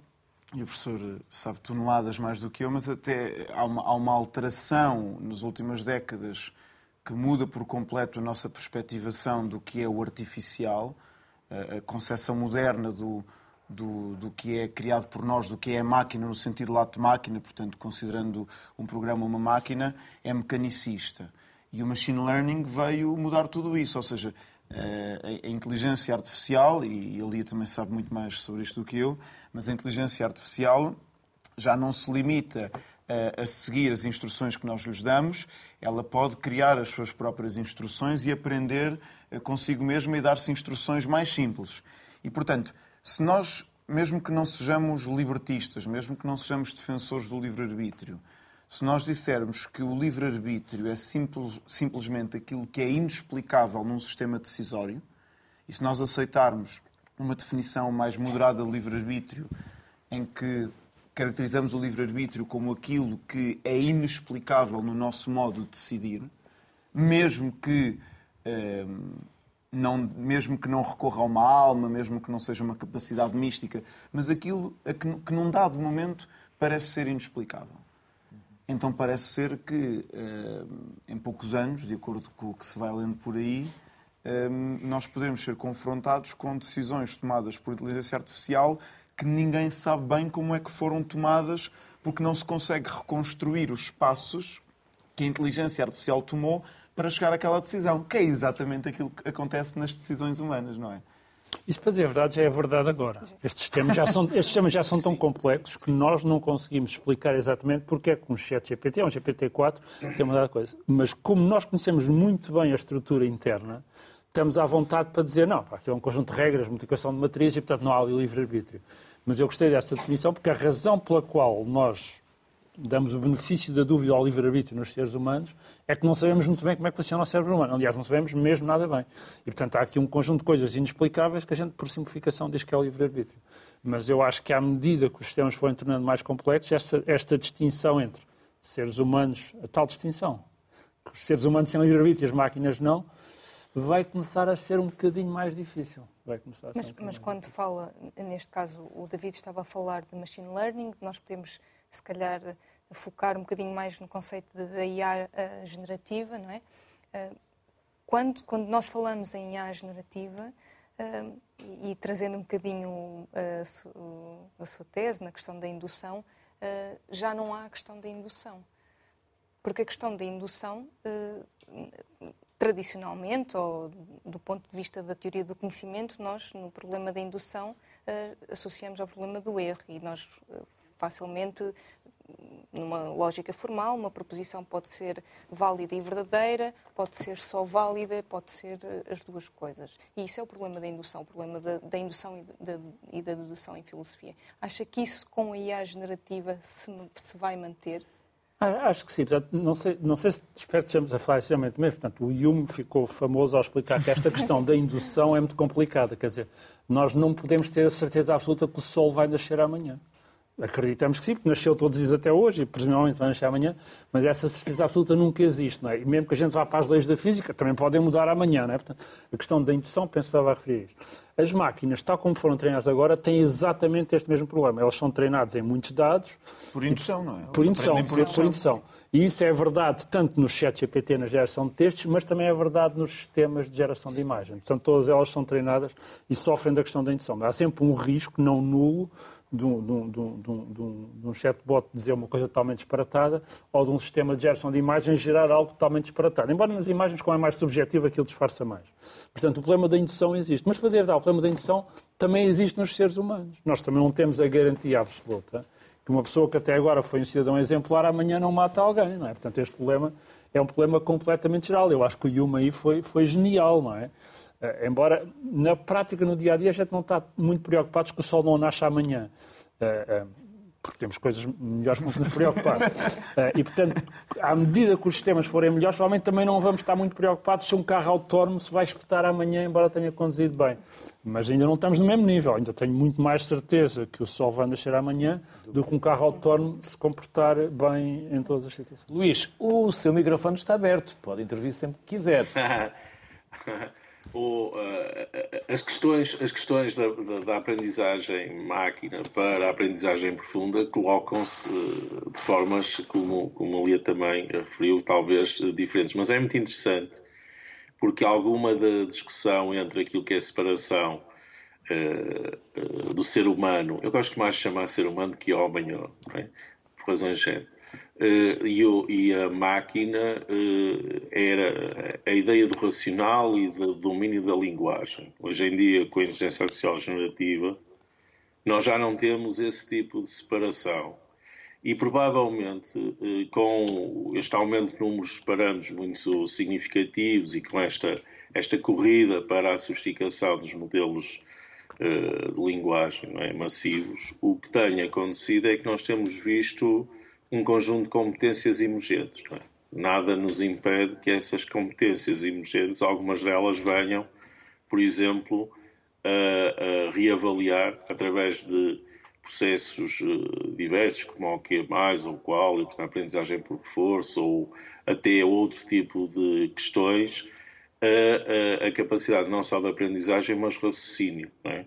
e o professor sabe toneladas mais do que eu, mas até há uma, há uma alteração nas últimas décadas que muda por completo a nossa perspectivação do que é o artificial a concepção moderna do, do, do, que é criado por nós, do que é máquina, no sentido lato de máquina, portanto, considerando um programa uma máquina, é mecanicista. E o machine learning veio mudar tudo isso, ou seja, a inteligência artificial, e a Lia também sabe muito mais sobre isto do que eu, mas a inteligência artificial já não se limita a, a seguir as instruções que nós lhes damos, ela pode criar as suas próprias instruções e aprender consigo mesma e dar-se instruções mais simples. E, portanto, se nós, mesmo que não sejamos libertistas, mesmo que não sejamos defensores do livre-arbítrio, se nós dissermos que o livre-arbítrio é simples, simplesmente aquilo que é inexplicável num sistema decisório, e se nós aceitarmos uma definição mais moderada de livre-arbítrio, em que caracterizamos o livre-arbítrio como aquilo que é inexplicável no nosso modo de decidir, mesmo que não, mesmo que não recorra a uma alma, mesmo que não seja uma capacidade mística, mas aquilo que, que num dado momento parece ser inexplicável. Então parece ser que em poucos anos, de acordo com o que se vai lendo por aí, nós poderemos ser confrontados com decisões tomadas por inteligência artificial que ninguém sabe bem como é que foram tomadas, porque não se consegue reconstruir os passos que a inteligência artificial tomou para chegar àquela decisão, que é exatamente aquilo que acontece nas decisões humanas, não é? Isso, para dizer a verdade, já é verdade agora. Estes sistemas já são, estes sistemas já são tão complexos que nós não conseguimos explicar exatamente porque é que um chat GPT, um GPT-4, tem uma dada coisa. Mas como nós conhecemos muito bem a estrutura interna, estamos à vontade para dizer, não, aquilo é um conjunto de regras, multiplicação de matrizes e, portanto, não há ali livre-arbítrio. Mas eu gostei dessa definição porque a razão pela qual nós damos o benefício da dúvida ao livre-arbítrio nos seres humanos, é que não sabemos muito bem como é que funciona o cérebro humano. Aliás, não sabemos mesmo nada bem. E, portanto, há aqui um conjunto de coisas inexplicáveis que a gente, por simplificação, diz que é o livre-arbítrio. Mas eu acho que, à medida que os sistemas forem tornando mais complexos, esta, esta distinção entre seres humanos, a tal distinção, que os seres humanos têm livre-arbítrio e as máquinas não, vai começar a ser um bocadinho mais difícil. Vai começar mas, um mas quando fala, neste caso, o David estava a falar de machine learning, nós podemos se calhar focar um bocadinho mais no conceito da IA uh, generativa, não é? Uh, quando, quando nós falamos em IA generativa, uh, e, trazendo um bocadinho a, sua tese na questão da indução, já não há a questão da indução. Porque a questão da indução, tradicionalmente, ou do ponto de vista da teoria do conhecimento, nós, no problema da indução, associamos ao problema do erro. E nós facilmente numa lógica formal, uma proposição pode ser válida e verdadeira, pode ser só válida, pode ser eh, as duas coisas. E isso é o problema da indução, o problema da, da indução e da, e da, dedução em filosofia. Acha que isso com a IA generativa se, se vai manter? Ah, acho que sim. Portanto, não, sei, não sei se espero que estejamos a falar exatamente mesmo. Portanto, o Hume ficou famoso ao explicar que esta questão da indução é muito complicada. Quer dizer, nós não podemos ter a certeza absoluta que o Sol vai nascer amanhã. Acreditamos que sim, porque nasceu todos os dias até hoje e presumivelmente vai nascer amanhã, mas essa certeza absoluta nunca existe. Não é? E mesmo que a gente vá para as leis da física, também podem mudar amanhã. Não é? Portanto, a questão da indução, penso que estava a referir isto. As máquinas, tal como foram treinadas agora, têm exatamente este mesmo problema. Elas são treinadas em muitos dados. Por indução, não é? Por indução, por. Por indução. E isso é verdade tanto no chat GPT na geração de textos, mas também é verdade nos sistemas de geração de imagem. Portanto, todas elas são treinadas e sofrem da questão da indução. Há sempre um risco não nulo de um, chatbot dizer uma coisa totalmente disparatada ou de um sistema de geração de imagens gerar algo totalmente disparatado. Embora nas imagens, como é mais subjetivo, aquilo disfarça mais. Portanto, o problema da indução existe. Mas, fazer o problema da indução também existe nos seres humanos. Nós também não temos a garantia absoluta que uma pessoa que até agora foi um cidadão exemplar, amanhã não mata alguém, não é? Portanto, este problema é um problema completamente geral. Eu acho que o Yuma aí foi, foi genial, não é? Uh, embora na prática, no dia a dia, a gente não está muito preocupados que o sol não nasce amanhã. Uh, uh, porque temos coisas melhores com que nos preocupar. [laughs] e, portanto, à medida que os sistemas forem melhores, provavelmente também não vamos estar muito preocupados se um carro autónomo se vai espetar amanhã, embora tenha conduzido bem. Mas ainda não estamos no mesmo nível. Ainda tenho muito mais certeza que o sol vai nascer amanhã do que um carro autónomo se comportar bem em todas as situações. Luís, o seu microfone está aberto. Pode intervir sempre que quiser. [laughs] o, uh, as questões, as questões da, da, da, aprendizagem máquina para a aprendizagem profunda colocam-se uh, de formas, como, como a Lia também referiu, talvez uh, diferentes. Mas é muito interessante porque alguma da discussão entre aquilo que é separação do ser humano, eu gosto mais de chamar ser humano que homem, é? por razões de género e, o, e, a máquina uh, era a ideia do racional e do domínio da linguagem. Hoje em dia, com a inteligência artificial generativa, nós já não temos esse tipo de separação. E provavelmente, uh, com este aumento de números de parâmetros muito significativos e com esta, esta corrida para a sofisticação dos modelos de linguagem é, massivos, o que tem acontecido é que nós temos visto um conjunto de competências emergentes. É? Nada nos impede que essas competências emergentes, algumas delas venham, por exemplo, a, a reavaliar através de processos uh, diversos, como o que mais ou qual, na aprendizagem por força ou até outro tipo de questões, a, a, a capacidade não só de aprendizagem, mas raciocínio. É?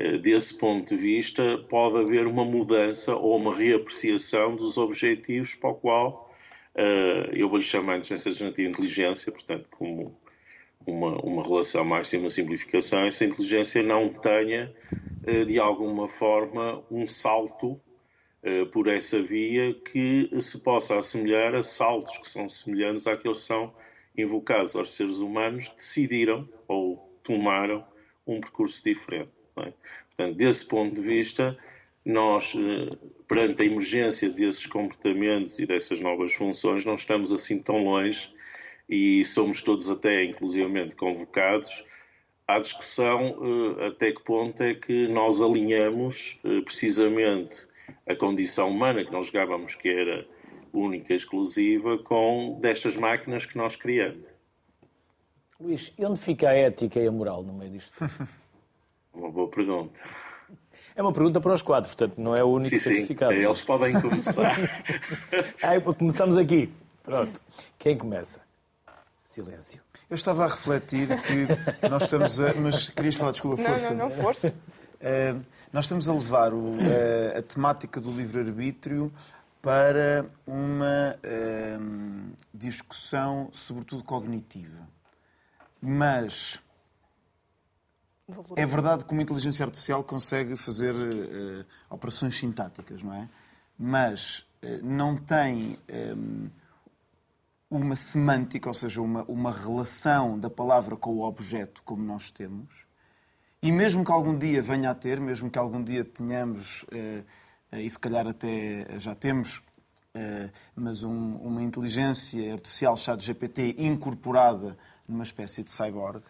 Eh, desse ponto de vista, pode haver uma mudança ou uma reapreciação dos objetivos para o qual uh, eu vou-lhe chamar de inteligência de inteligência, portanto, como uma, uma relação mais uma simplificação, essa inteligência não tenha de alguma forma, um salto por essa via que se possa assemelhar a saltos que são semelhantes àqueles que são invocados aos seres humanos que decidiram ou tomaram um percurso diferente. É? Portanto, desse ponto de vista, nós, eh, perante a emergência desses comportamentos e dessas novas funções, não estamos assim tão longe e somos todos até inclusivamente convocados à discussão eh, até que ponto é que nós alinhamos eh, precisamente a condição humana que nós julgávamos que era única e exclusiva com destas máquinas que nós criamos. Luís, e onde fica a ética e a moral no meio disto? [laughs] Uma boa pergunta. É uma pergunta para os quatro, portanto, não é o único sim, certificado. Sim, eles podem começar. [laughs] Aí, começamos aqui. Pronto. Quem começa? Silêncio. Eu estava a refletir que nós estamos a. Mas querias falar, desculpa, força. Não, não, não força. Uh, nós estamos a levar o, uh, a temática do livre-arbítrio para uma uh, discussão, sobretudo cognitiva. Mas é verdade que uma inteligência artificial consegue fazer uh, operações sintáticas, não é? Mas uh, não tem um, eh, uma semântica, ou seja, uma, uma relação da palavra com o objeto como nós temos. E mesmo que algum dia venha a ter, mesmo que algum dia tenhamos, uh, e se calhar até já temos, mas um, uma inteligência artificial chat GPT incorporada numa espécie de cyborg,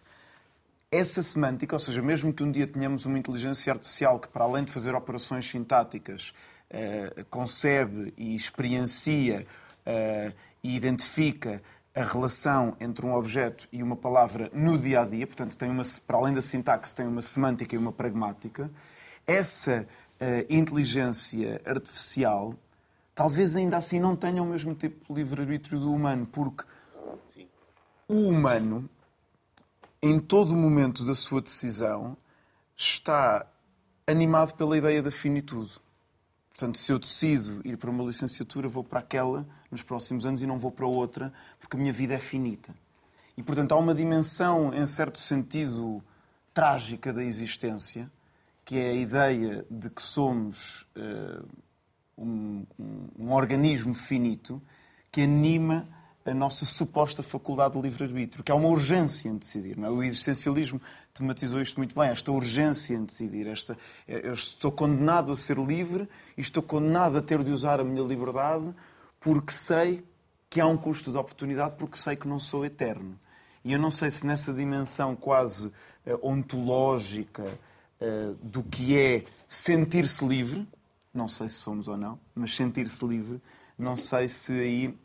essa semântica, ou seja, mesmo que um dia tenhamos uma inteligência artificial que, para além de fazer operações sintáticas, uh, concebe e experiencia uh, e identifica a relação entre um objeto e uma palavra no dia a dia, portanto, tem uma, para além da sintaxe, tem uma semântica e uma pragmática, essa uh, inteligência artificial talvez ainda assim não tenha o mesmo tipo de livre-arbítrio do humano, porque o humano em todo o momento da sua decisão, está animado pela ideia da finitude. Portanto, se eu decido ir para uma licenciatura, vou para aquela nos próximos anos e não vou para outra, porque a minha vida é finita. E, portanto, há uma dimensão, em certo sentido, trágica da existência, que é a ideia de que somos uh, um, um, um organismo finito que anima a nossa suposta faculdade de livre-arbítrio, que há uma urgência em decidir. É? O existencialismo tematizou isto muito bem, esta urgência em decidir. Esta, eu estou condenado a ser livre e estou condenado a ter de usar a minha liberdade porque sei que há um custo de oportunidade, porque sei que não sou eterno. E eu não sei se nessa dimensão quase uh, ontológica uh, do que é sentir-se livre, não sei se somos ou não, mas sentir-se livre, não sei se aí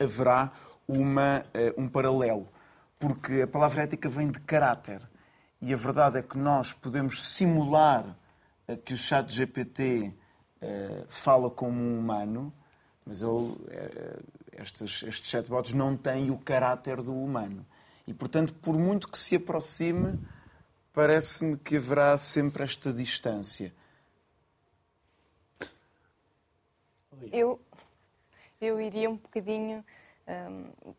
haverá uma, eh, um paralelo. Porque a palavra ética vem de caráter. E a verdade é que nós podemos simular eh, que o chat GPT eh, fala como um humano, mas ele, estes, estes chatbots não têm o caráter do humano. E, portanto, por muito que se aproxime, parece-me que haverá sempre esta distância. Eu, eu iria um bocadinho. Um,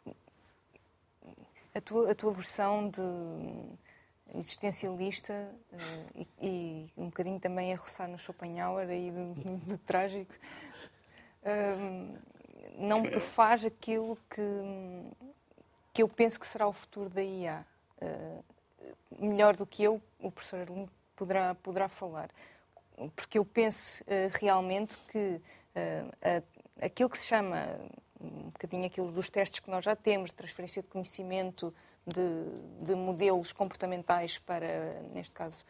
a, tua, a tua versão de existencialista uh, e, e, um bocadinho também a roçar no Schopenhauer aí de, de trágico um, não prefaz aquilo que, que eu penso que será o futuro da IA. Uh, melhor do que eu, o professor Arlindo poderá, poderá falar. Porque eu penso uh, realmente que uh, aquilo que se chama um bocadinho aquilo dos testes que nós já temos, de transferência de conhecimento de, de modelos comportamentais para, neste caso,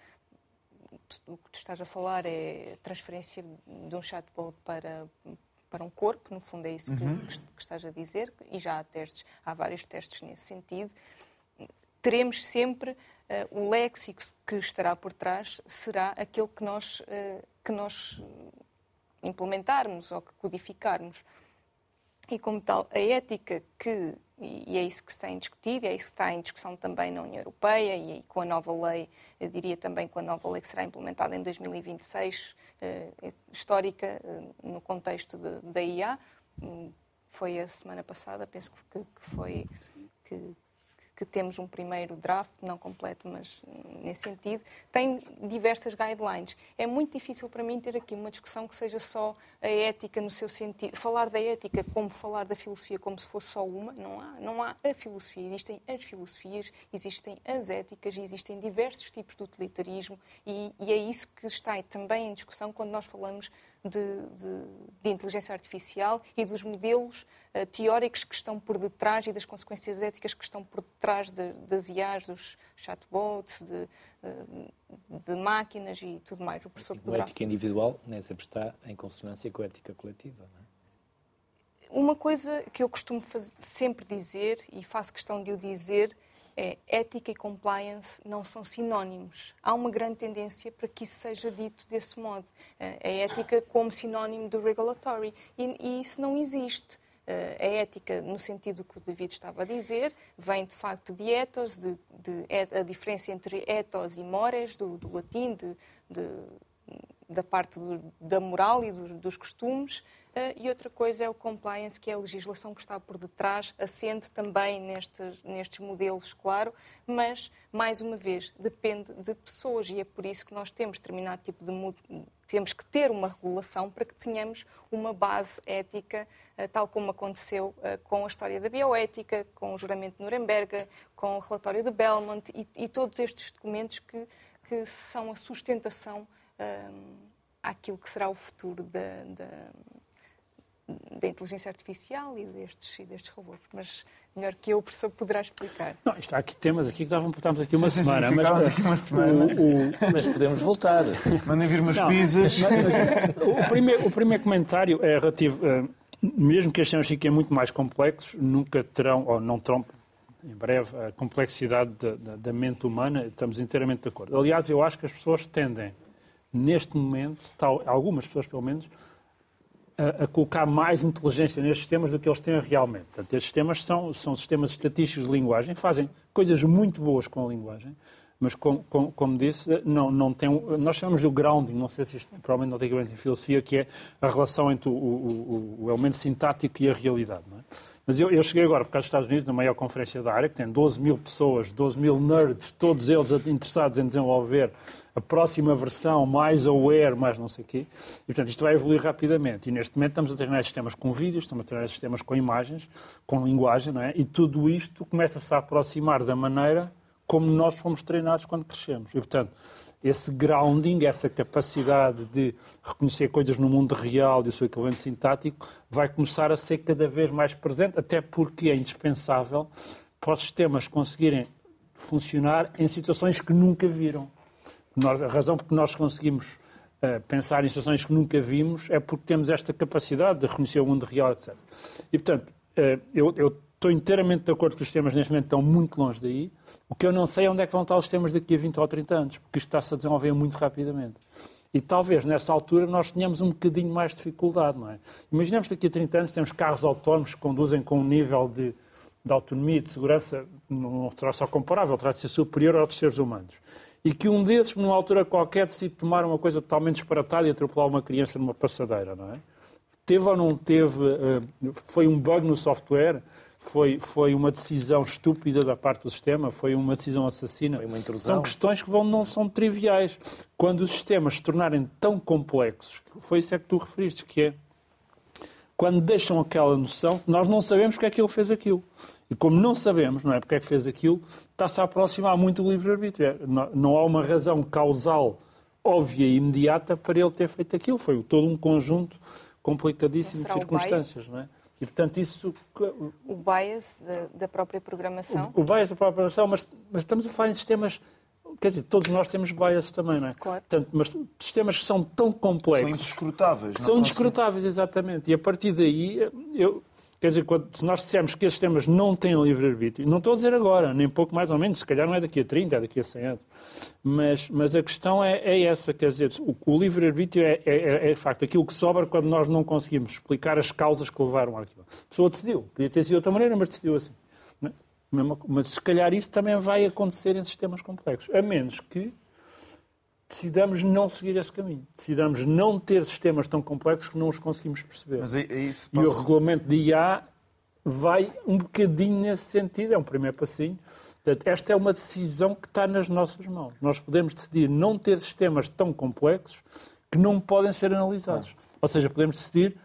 o que tu estás a falar é transferência de um chatbot para, para um corpo, no fundo é isso que, uhum. que, estás a dizer, e já há testes, há vários testes nesse sentido. Teremos sempre uh, o léxico que estará por trás será aquele que nós, uh, que nós implementarmos ou que codificarmos. E como tal, a ética que, e é isso que se tem discutido, é isso que está em discussão também na União Europeia e com a nova lei, eu diria também com a nova lei que será implementada em 2026, eh, histórica eh, no contexto de, da IA, hum, foi a semana passada, penso que, que foi, que, que temos um primeiro draft, não completo, mas nesse sentido, tem diversas guidelines. É muito difícil para mim ter aqui uma discussão que seja só a ética no seu sentido. Falar da ética como falar da filosofia como se fosse só uma, não há. Não há a filosofia, existem as filosofias, existem as éticas, existem diversos tipos de utilitarismo e, e é isso que está também em discussão quando nós falamos de, de, de inteligência artificial e dos modelos uh, teóricos que estão por detrás e das consequências éticas que estão por detrás de, das IAs, dos chatbots, de, de, máquinas e tudo mais. O professor assim. A ética individual nem sempre está em consonância com a ética coletiva, não é? Uma coisa que eu costumo fazer, sempre dizer, e faço questão de o dizer, é ética e compliance não são sinónimos. Há uma grande tendência para que isso seja dito desse modo. Eh, a ética como sinónimo do regulatory. E, e isso não existe. Eh, a ética, no sentido que o David estava a dizer, vem de facto de ethos, de, de, a diferença entre ethos e mores, do, do latim, de, da parte do, da moral e dos costumes. Uh, e outra coisa é o compliance, que é a legislação que está por detrás, assente também nestes, nestes modelos, claro, mas, mais uma vez, depende de pessoas e é por isso que nós temos determinado tipo de. temos que ter uma regulação para que tenhamos uma base ética, uh, tal como aconteceu uh, com a história da bioética, com o juramento de Nuremberg, com o relatório de Belmont e, e todos estes documentos que, que são a sustentação àquilo que será o futuro da, da da inteligência artificial e destes, e destes robôs. Mas melhor que eu, o professor poderá explicar. Não, isto há aqui temas aqui que davam, estamos aqui uma sim, semana. Sim, mas, aqui uma semana. O, o... [laughs] mas podemos voltar. Mandem vir umas não, pizzas. Mas, o, primeiro, o primeiro comentário é relativo. Uh, mesmo que estes temas fiquem muito mais complexos, nunca terão, ou não terão, em breve, a complexidade da, da, da mente humana. Estamos inteiramente de acordo. Aliás, eu acho que as pessoas tendem, neste momento, tal, algumas pessoas pelo menos, a, a, colocar mais inteligência nestes sistemas do que eles têm realmente. Portanto, estes sistemas são, são sistemas estatísticos de linguagem, fazem coisas muito boas com a linguagem, mas, como, como, como disse, não, não tem, nós chamamos de grounding, não sei se isto provavelmente não tem que ver em filosofia, que é a relação entre o, o, o elemento sintático e a realidade. Não é? Mas eu, eu, cheguei agora, por causa dos Estados Unidos, na maior conferência da área, que tem 12 mil pessoas, 12 mil nerds, todos eles interessados em desenvolver a próxima versão, mais aware, mais não sei o quê. E, portanto, isto vai evoluir rapidamente. E, neste momento, estamos a treinar sistemas com vídeos, estamos a treinar sistemas com imagens, com linguagem, não é? E tudo isto começa-se a aproximar da maneira como nós fomos treinados quando crescemos. E, portanto, esse grounding, essa capacidade de reconhecer coisas no mundo real e o seu equivalente sintático, vai começar a ser cada vez mais presente, até porque é indispensável para os sistemas conseguirem funcionar em situações que nunca viram. A razão por que nós conseguimos uh, pensar em situações que nunca vimos é porque temos esta capacidade de reconhecer o mundo real, etc. E, portanto, uh, eu, eu Estou inteiramente de acordo que os sistemas neste momento estão muito longe daí. O que eu não sei é onde é que vão estar os sistemas daqui a 20 ou 30 anos, porque isto está-se a desenvolver muito rapidamente. E talvez nessa altura nós tenhamos um bocadinho mais de dificuldade, não é? Imaginemos que daqui a 30 anos temos carros autónomos que conduzem com um nível de, de autonomia e de segurança, não será só comparável, terá de ser superior aos seres humanos. E que um desses, numa altura qualquer, decide tomar uma coisa totalmente disparatada e atropelar uma criança numa passadeira, não é? Teve ou não teve, eh, foi um bug no software, foi, foi uma decisão estúpida da parte do sistema, foi uma decisão assassina. Foi uma intrusão. São questões que vão, não são triviais. Quando os sistemas se tornarem tão complexos, foi isso é que tu referiste, que é quando deixam aquela noção, nós não sabemos porque é que ele fez aquilo. E como não sabemos, não é porque é que fez aquilo, está-se a aproximar muito do livre-arbítrio. Não, não há uma razão causal óbvia e imediata para ele ter feito aquilo. Foi todo um conjunto complicadíssimo de circunstâncias. Não é? E, portanto, isso... O bias da, da própria programação? O, o, bias da própria programação, mas, mas estamos a falar em sistemas... Quer dizer, todos nós temos bias também, não é? Claro. Portanto, mas sistemas que são tão complexos... São indescrutáveis. São indescrutáveis, exatamente. E a partir daí, eu, Quer dizer, quando, se nós dissermos que estes temas não têm livre-arbítrio, não estou a dizer agora, nem pouco mais ou menos, se calhar não é daqui a 30, é daqui a 100 anos, mas, mas a questão é, é essa, quer dizer, o, o livre-arbítrio é, é, é, é, de facto, aquilo que sobra quando nós não conseguimos explicar as causas que levaram àquilo. A pessoa decidiu, podia ter sido de outra maneira, mas decidiu assim. É? Mas se calhar isso também vai acontecer em sistemas complexos, a menos que decidamos não seguir esse caminho. Decidamos não ter sistemas tão complexos que não os conseguimos perceber. Mas é, é isso, posso... E o regulamento de IA vai um bocadinho nesse sentido, é um primeiro passinho, Portanto, esta é uma decisão que está nas nossas mãos. Nós podemos decidir não ter sistemas tão complexos que não podem ser analisados. Ou seja, podemos decidir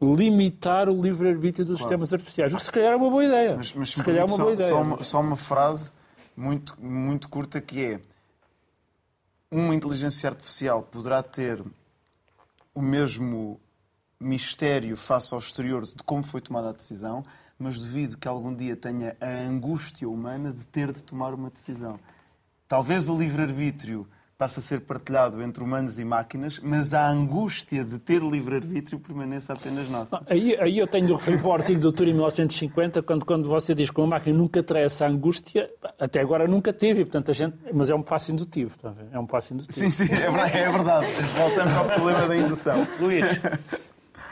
limitar o livre-arbítrio dos claro. sistemas artificiais. O que se calhar é uma boa ideia. Mas, mas se calhar é uma só, boa ideia. Só uma, só uma frase muito, muito curta que é uma inteligência artificial poderá ter o mesmo mistério face ao exterior de como foi tomada a decisão, mas duvido que algum dia tenha a angústia humana de ter de tomar uma decisão. Talvez o livre-arbítrio passe a ser partilhado entre humanos e máquinas, mas a angústia de ter livre-arbítrio permaneça apenas nossa. Aí, aí eu tenho o artigo do Turing 1950, quando, quando você diz que uma máquina nunca terá essa angústia, até agora nunca teve, portanto a gente, mas é um passo indutivo, está é um passo indutivo. Sim, sim, é verdade. É verdade. Voltamos ao problema da indução. Luís,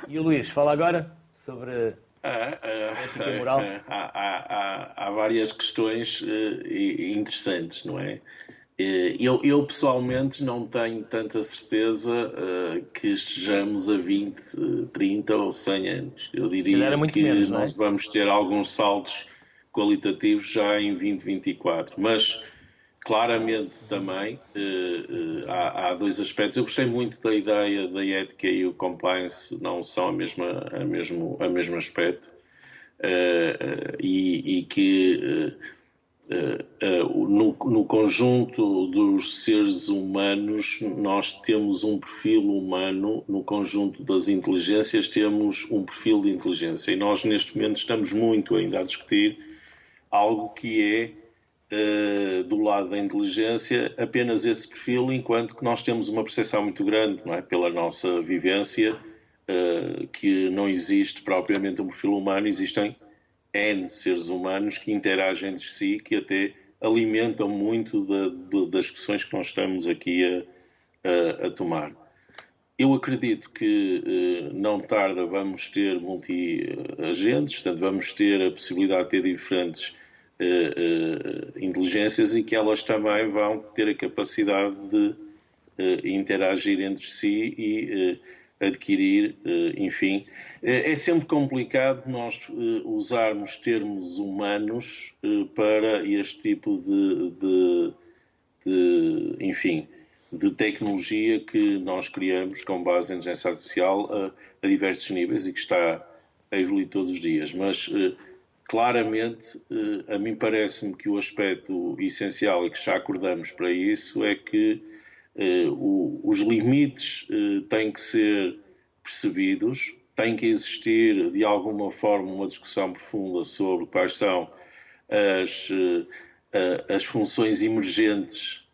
e o Luís, fala agora sobre ah, ah, moral? Ah, há, há, há, várias questões uh, interessantes, não é? Eh, eu, eu, pessoalmente não tenho tanta certeza uh, que estejamos a 20, 30 ou 100 anos. Eu diria que menos, nós é? vamos ter alguns saltos qualitativos já em 2024. Mas claramente também uh, uh, há, há, dois aspectos. Eu gostei muito da ideia da ética e o compliance não são a mesma, a mesmo, a mesmo aspecto. e, e que no, no, conjunto dos seres humanos, nós temos um perfil humano, no conjunto das inteligências, temos um perfil de inteligência. E nós, neste momento, estamos muito ainda a discutir algo que é, uh, do lado da inteligência, apenas esse perfil, enquanto que nós temos uma percepção muito grande, não é? pela nossa vivência, que não existe propriamente um perfil humano, existem N seres humanos que interagem entre si, que até alimentam muito da, da, das discussões que nós estamos aqui a, a, a tomar. Eu acredito que eh, não tarda vamos ter multi-agentes, portanto, vamos ter a possibilidade de ter diferentes eh, eh, inteligências e que elas também vão ter a capacidade de interagir entre si e adquirir, eh, enfim. Eh, é sempre complicado nós eh, usarmos termos humanos para este tipo de, de, de enfim, de tecnologia que nós criamos com base em inteligência artificial a, a diversos níveis e que está a evoluir todos os dias. Mas claramente, a mim parece-me que o aspecto essencial e que já acordamos para isso é que eh, os limites eh, têm que ser percebidos, tem que existir de alguma forma uma discussão profunda sobre quais são as, eh, as funções emergentes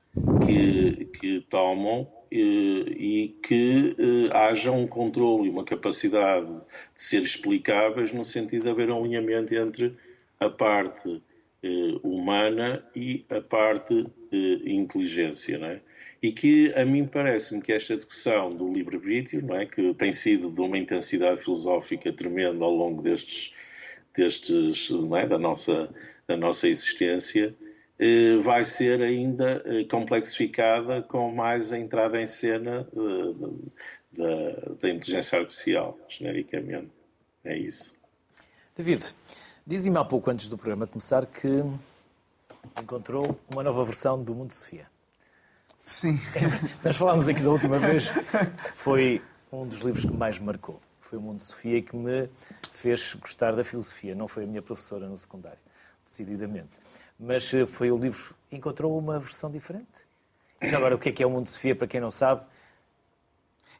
que, que tomam e que haja um controle e uma capacidade de ser explicáveis no sentido de haver um alinhamento entre a parte humana e a parte inteligência, não é? E que a mim parece-me que esta discussão do livre-arbítrio, não é, que tem sido de uma intensidade filosófica tremenda ao longo destes, destes não é, da, nossa, da nossa existência, eh, vai ser ainda eh, complexificada com mais a entrada em cena eh, da, da inteligência artificial, genericamente. É isso. David, dizia-me há pouco antes do programa começar que encontrou uma nova versão do Mundo Sofia. Sim. [laughs] Nós falámos aqui da última vez, foi um dos livros que mais me marcou. Foi o Mundo de Sofia que me fez gostar da filosofia. Não foi a minha professora no secundário, decididamente. Mas eh, foi o livro. Encontrou uma versão diferente. E agora, o que é que é o Mundo de Sofia, para quem não sabe?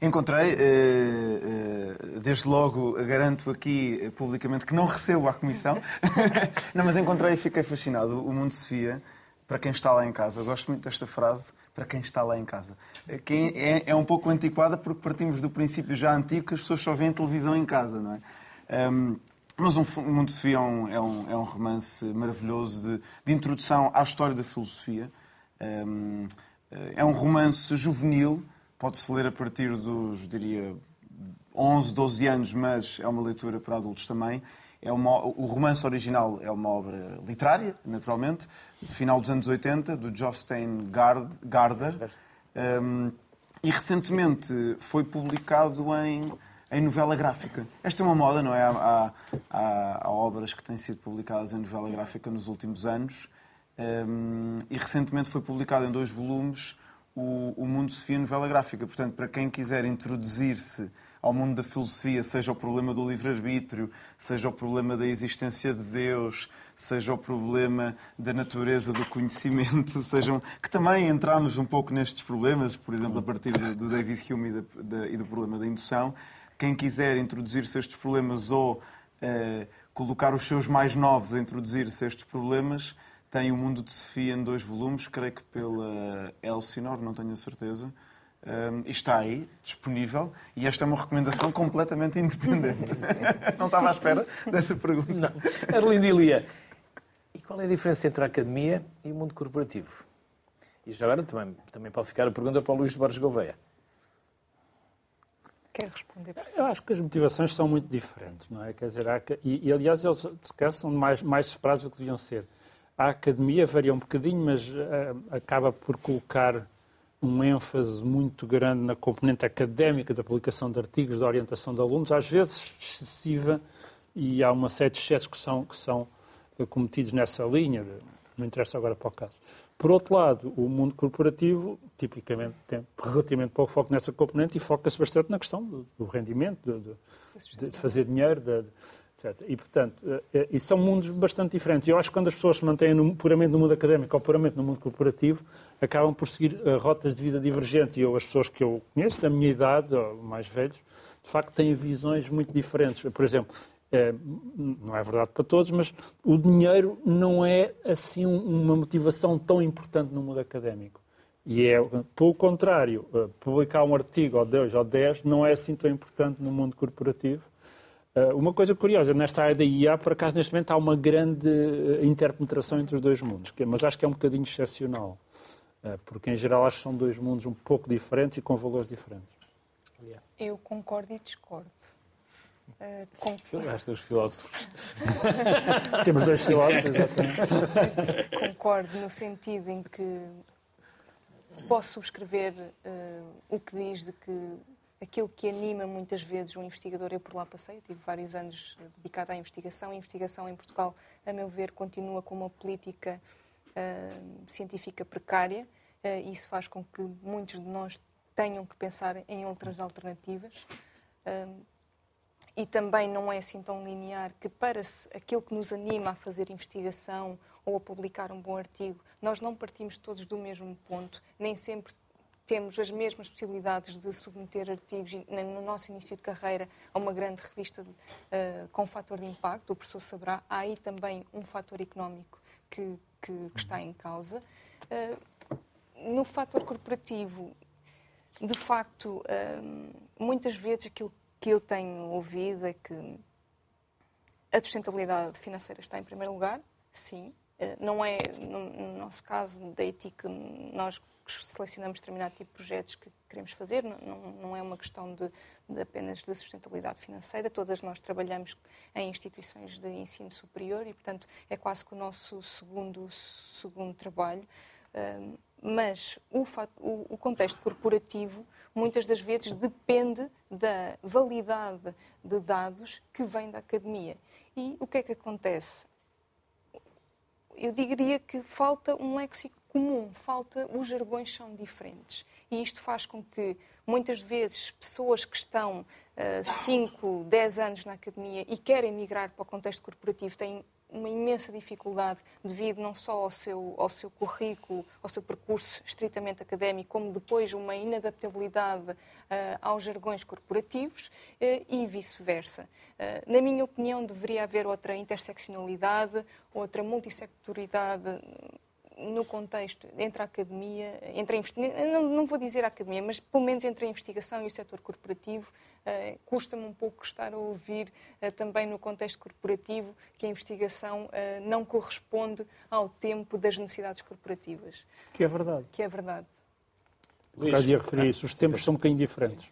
Encontrei, eh, eh, desde logo garanto aqui publicamente que não recebo a comissão, [laughs] não, mas encontrei e fiquei fascinado. O Mundo de Sofia para quem está lá em casa. Eu gosto muito desta frase, para quem está lá em casa. Que é, é um pouco antiquada porque partimos do princípio já antigo que as pessoas só veem televisão em casa, não é? Um, mas um, Mundo de é um, é um, é um romance maravilhoso de, de, introdução à história da filosofia. Um, é um romance juvenil, pode-se ler a partir dos, diria, 11, 12 anos, mas é uma leitura para adultos também. É uma, o romance original é uma obra literária, naturalmente, do final dos anos 80, do Jostein Garder. Um, e recentemente foi publicado em, em novela gráfica. Esta é uma moda, não é? Há, há, há, obras que têm sido publicadas em novela gráfica nos últimos anos. Um, e recentemente foi publicado em dois volumes o, o Mundo Sofia Novela Gráfica. Portanto, para quem quiser introduzir-se ao mundo da filosofia, seja o problema do livre-arbítrio, seja o problema da existência de Deus, seja o problema da natureza do conhecimento, [laughs] sejam que também entramos um pouco nestes problemas, por exemplo, a partir do David Hume e, da, da, e do problema da indução. Quem quiser introduzir-se a estes problemas ou uh, colocar os seus mais novos a introduzir-se a estes problemas, tem o Mundo de Sofia em dois volumes, creio que pela Elsinore, não tenho a certeza. Um, está aí, disponível, e esta é uma recomendação completamente independente. [laughs] não estava à espera dessa pergunta. Não. Arlindo Ilia, e qual é a diferença entre a academia e o mundo corporativo? E já agora também, também pode ficar a pergunta para o Luís Borges Gouveia. Quer responder? Por Eu acho que as motivações são muito diferentes, não é? Quer dizer, e, e aliás, eles se são mais, mais separados do que deviam ser. A academia varia um bocadinho, mas uh, acaba por colocar um ênfase muito grande na componente académica da publicação de artigos, da orientação de alunos, às vezes excessiva, e há uma série de excessos que são, que são eh, cometidos nessa linha, não interessa agora para o caso. Por outro lado, o mundo corporativo, tipicamente, tem relativamente pouco foco nessa componente e foca-se bastante na questão do, do rendimento, de, de, de, fazer dinheiro, de, etc. E, portanto, eh, eh, e são mundos bastante diferentes. Eu acho que quando as pessoas se mantêm no, puramente no mundo académico ou puramente no mundo corporativo, acabam por seguir uh, rotas de vida divergentes. E eu, as pessoas que eu conheço, da minha idade, ou mais velhos, de facto têm visões muito diferentes. Por exemplo, é, não é verdade para todos, mas o dinheiro não é assim uma motivação tão importante no mundo académico. E é, pelo contrário, publicar um artigo ou dois ou dez não é assim tão importante no mundo corporativo uma coisa curiosa, nesta área da IA, por acaso, neste momento há uma grande eh, interpenetração entre os dois mundos, que, mas acho que é um bocadinho excepcional, uh, porque em geral acho que são dois mundos um pouco diferentes e com valores diferentes. Eu concordo e discordo. Uh, com... os filósofos. [laughs] Temos dois filósofos, exatamente. Concordo no sentido em que posso subscrever uh, o que diz de que aquilo que anima muitas vezes um investigador. Eu por lá passei, eu tive vários anos dedicado à investigação. A investigação em Portugal, a meu ver, continua com uma política uh, científica precária. Uh, isso faz com que muitos de nós tenham que pensar em outras alternativas. Uh, e também não é assim tão linear que para aquilo que nos anima a fazer investigação ou a publicar um bom artigo, nós não partimos todos do mesmo ponto, nem sempre temos as mesmas possibilidades de submeter artigos no nosso início de carreira a uma grande revista uh, com fator de impacto, o professor saberá, há aí também um fator económico que, que, que está em causa. Uh, no fator corporativo, de facto, uh, muitas vezes aquilo que eu tenho ouvido é que a sustentabilidade financeira está em primeiro lugar, sim. Não é, no nosso caso, da ética, nós selecionamos determinado tipo de projetos que queremos fazer, não, não é uma questão de, de, apenas de sustentabilidade financeira, todas nós trabalhamos em instituições de ensino superior e, portanto, é quase que o nosso segundo, segundo trabalho. mas o, o contexto corporativo, muitas das vezes, depende da validade de dados que vem da academia. E o que é que acontece? Eu diria que falta um léxico comum, falta, os jargões são diferentes. E isto faz com que, muitas vezes, pessoas que estão 5, uh, 10 anos na academia e querem migrar para o contexto corporativo têm uma imensa dificuldade devido não só ao seu, ao seu currículo, ao seu percurso estritamente académico, como depois uma inadaptabilidade uh, aos jargões corporativos uh, e vice-versa. Uh, na minha opinião, deveria haver outra interseccionalidade, outra multissectoridade no contexto entre a academia, entre a, não, não vou dizer a academia, mas pelo menos entre a investigação e o setor corporativo, uh, custa-me um pouco estar a ouvir uh, também no contexto corporativo que a investigação uh, não corresponde ao tempo das necessidades corporativas. Que é verdade. Que é verdade. Por acaso ia referir isso, os tempos são um bocadinho diferentes. Sim.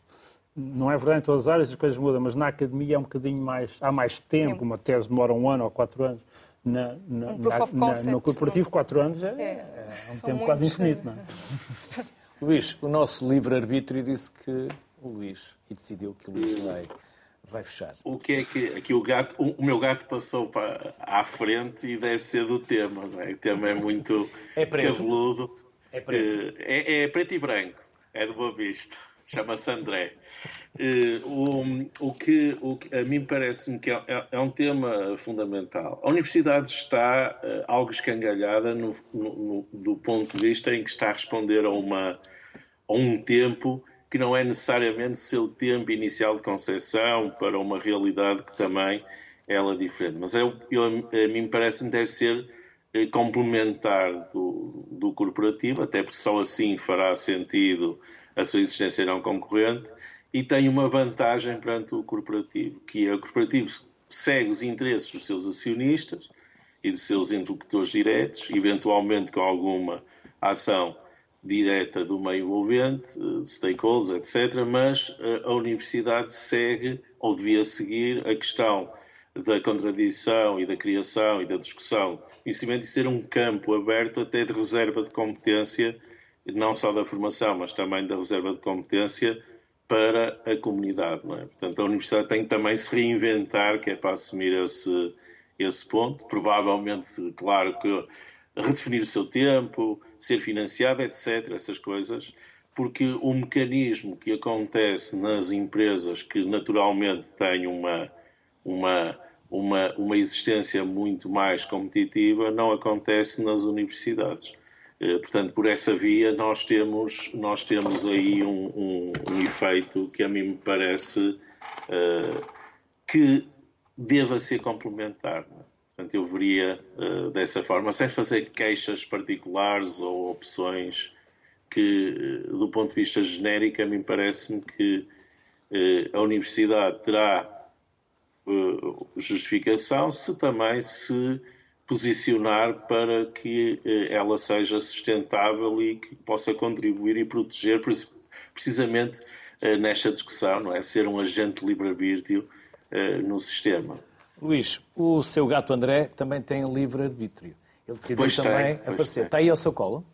Não é verdade em todas as áreas, as coisas mudam, mas na academia é um bocadinho mais, há mais tempo, tempo. uma tese demora um ano ou quatro anos na, na, um na, no corporativo, não... quatro anos é, é, é um tempo quase infinito. Não é? Luís, o nosso livre-arbítrio disse que o Luís, e decidiu que o Luís vai, vai fechar. O que é que aqui o gato, o, o meu gato passou para à frente e deve ser do tema, não é? O tema é muito é preto. cabeludo. É preto. É, é, é preto e branco. É de Boa Vista. Chama-se André. Uh, o, o, que, o a mim parece-me que é, é, é, um tema fundamental. A universidade está uh, algo escangalhada no, no, no, do ponto de vista em que está a responder a, uma, a um tempo que não é necessariamente seu tempo inicial de concepção para uma realidade que também ela é diferente. Mas eu, eu, a mim parece-me deve ser eh, complementar do, do corporativo, até porque só assim fará sentido a sua existência não concorrente e tem uma vantagem perante o corporativo, que é o corporativo segue os interesses dos seus acionistas e dos seus interlocutores diretos, eventualmente com alguma ação direta do meio envolvente, eh, stakeholders, etc., mas eh, a universidade segue, ou devia seguir, a questão da contradição e da criação e da discussão, conhecimento e ser um campo aberto até de reserva de competência, não só da formação, mas também da reserva de competência para a comunidade. É? Portanto, a universidade tem que também se reinventar, que é para assumir esse, esse ponto. Provavelmente, claro que redefinir o seu tempo, ser financiado, etc., essas coisas, porque o mecanismo que acontece nas empresas que naturalmente têm uma, uma, uma, uma existência muito mais competitiva não acontece nas universidades. Eh, portanto, por essa via, nós temos, nós temos aí um, um, um efeito que a mim me parece uh, que deva ser complementar. Não? É? Portanto, eu veria uh, dessa forma, sem fazer queixas particulares ou opções que, do ponto de vista genérico, a mim parece-me que uh, a universidade terá justificação se também se posicionar para que ela seja sustentável e que possa contribuir e proteger precisamente nesta discussão, não é? Ser um agente de livre-arbítrio no sistema. Luís, o seu gato André também tem livre-arbítrio. Ele decidiu pois também tem, aparecer. Está aí ao seu colo?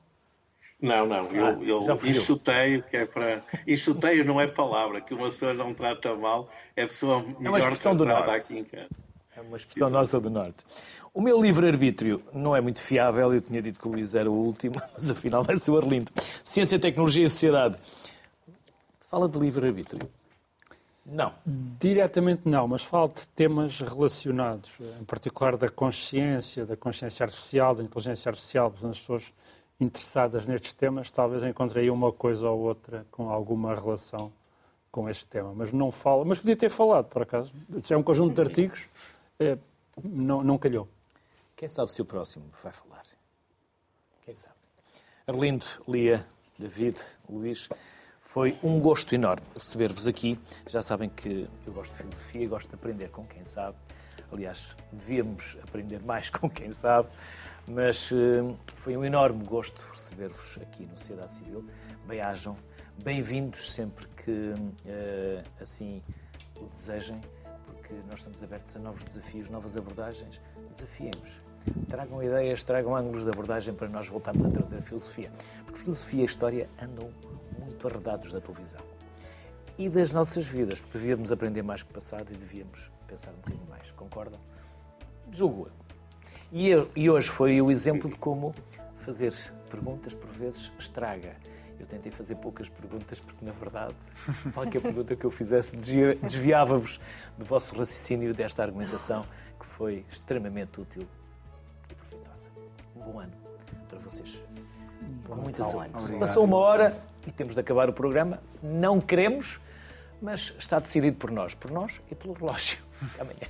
Não, não, eu, ah, eu enxuteio, que é para. Enxuteio não é palavra, que uma pessoa não trata mal, é a pessoa melhor é uma expressão do norte. aqui em casa. É uma expressão Exato. nossa do Norte. O meu livre-arbítrio não é muito fiável, eu tinha dito que o Luís era o último, [laughs] mas afinal vai ser o Arlindo. Ciência, Tecnologia e Sociedade. Fala de livre-arbítrio. Não. Diretamente não, mas falo de temas relacionados, em particular da consciência, da consciência artificial, da inteligência artificial, as pessoas interessadas nestes temas talvez encontrem uma coisa ou outra com alguma relação com este tema, mas não falo, mas podia ter falado, por acaso. É um conjunto de artigos, não, não calhou. Quem sabe se o próximo vai falar? Quem sabe? Arlindo, Lia, David, Luís, foi um gosto enorme receber-vos aqui. Já sabem que eu gosto de filosofia e gosto de aprender com quem sabe. Aliás, devíamos aprender mais [laughs] com quem sabe, mas uh, foi um enorme gosto receber-vos aqui no Sociedade Civil. Bem-ajam, bem-vindos sempre que uh, assim o desejem, porque nós estamos abertos a novos desafios, novas abordagens. Desafiem-nos. Tragam ideias, tragam ângulos de abordagem para nós voltarmos a trazer filosofia. Porque filosofia e história andam muito arredados da televisão. E das nossas vidas, porque devíamos aprender mais que o passado e devíamos pensar um bocadinho mais. Concordam? Julgo e, e hoje foi o exemplo de como fazer perguntas por vezes estraga. Eu tentei fazer poucas perguntas porque, na verdade, [laughs] qualquer pergunta que eu fizesse desviava-vos do vosso raciocínio desta argumentação que foi extremamente útil e proveitosa. Um bom ano para vocês. Com muita saúde. Passou uma hora e temos de acabar o programa. Não queremos, mas está decidido por nós, por nós e pelo relógio. [laughs] Amanhã.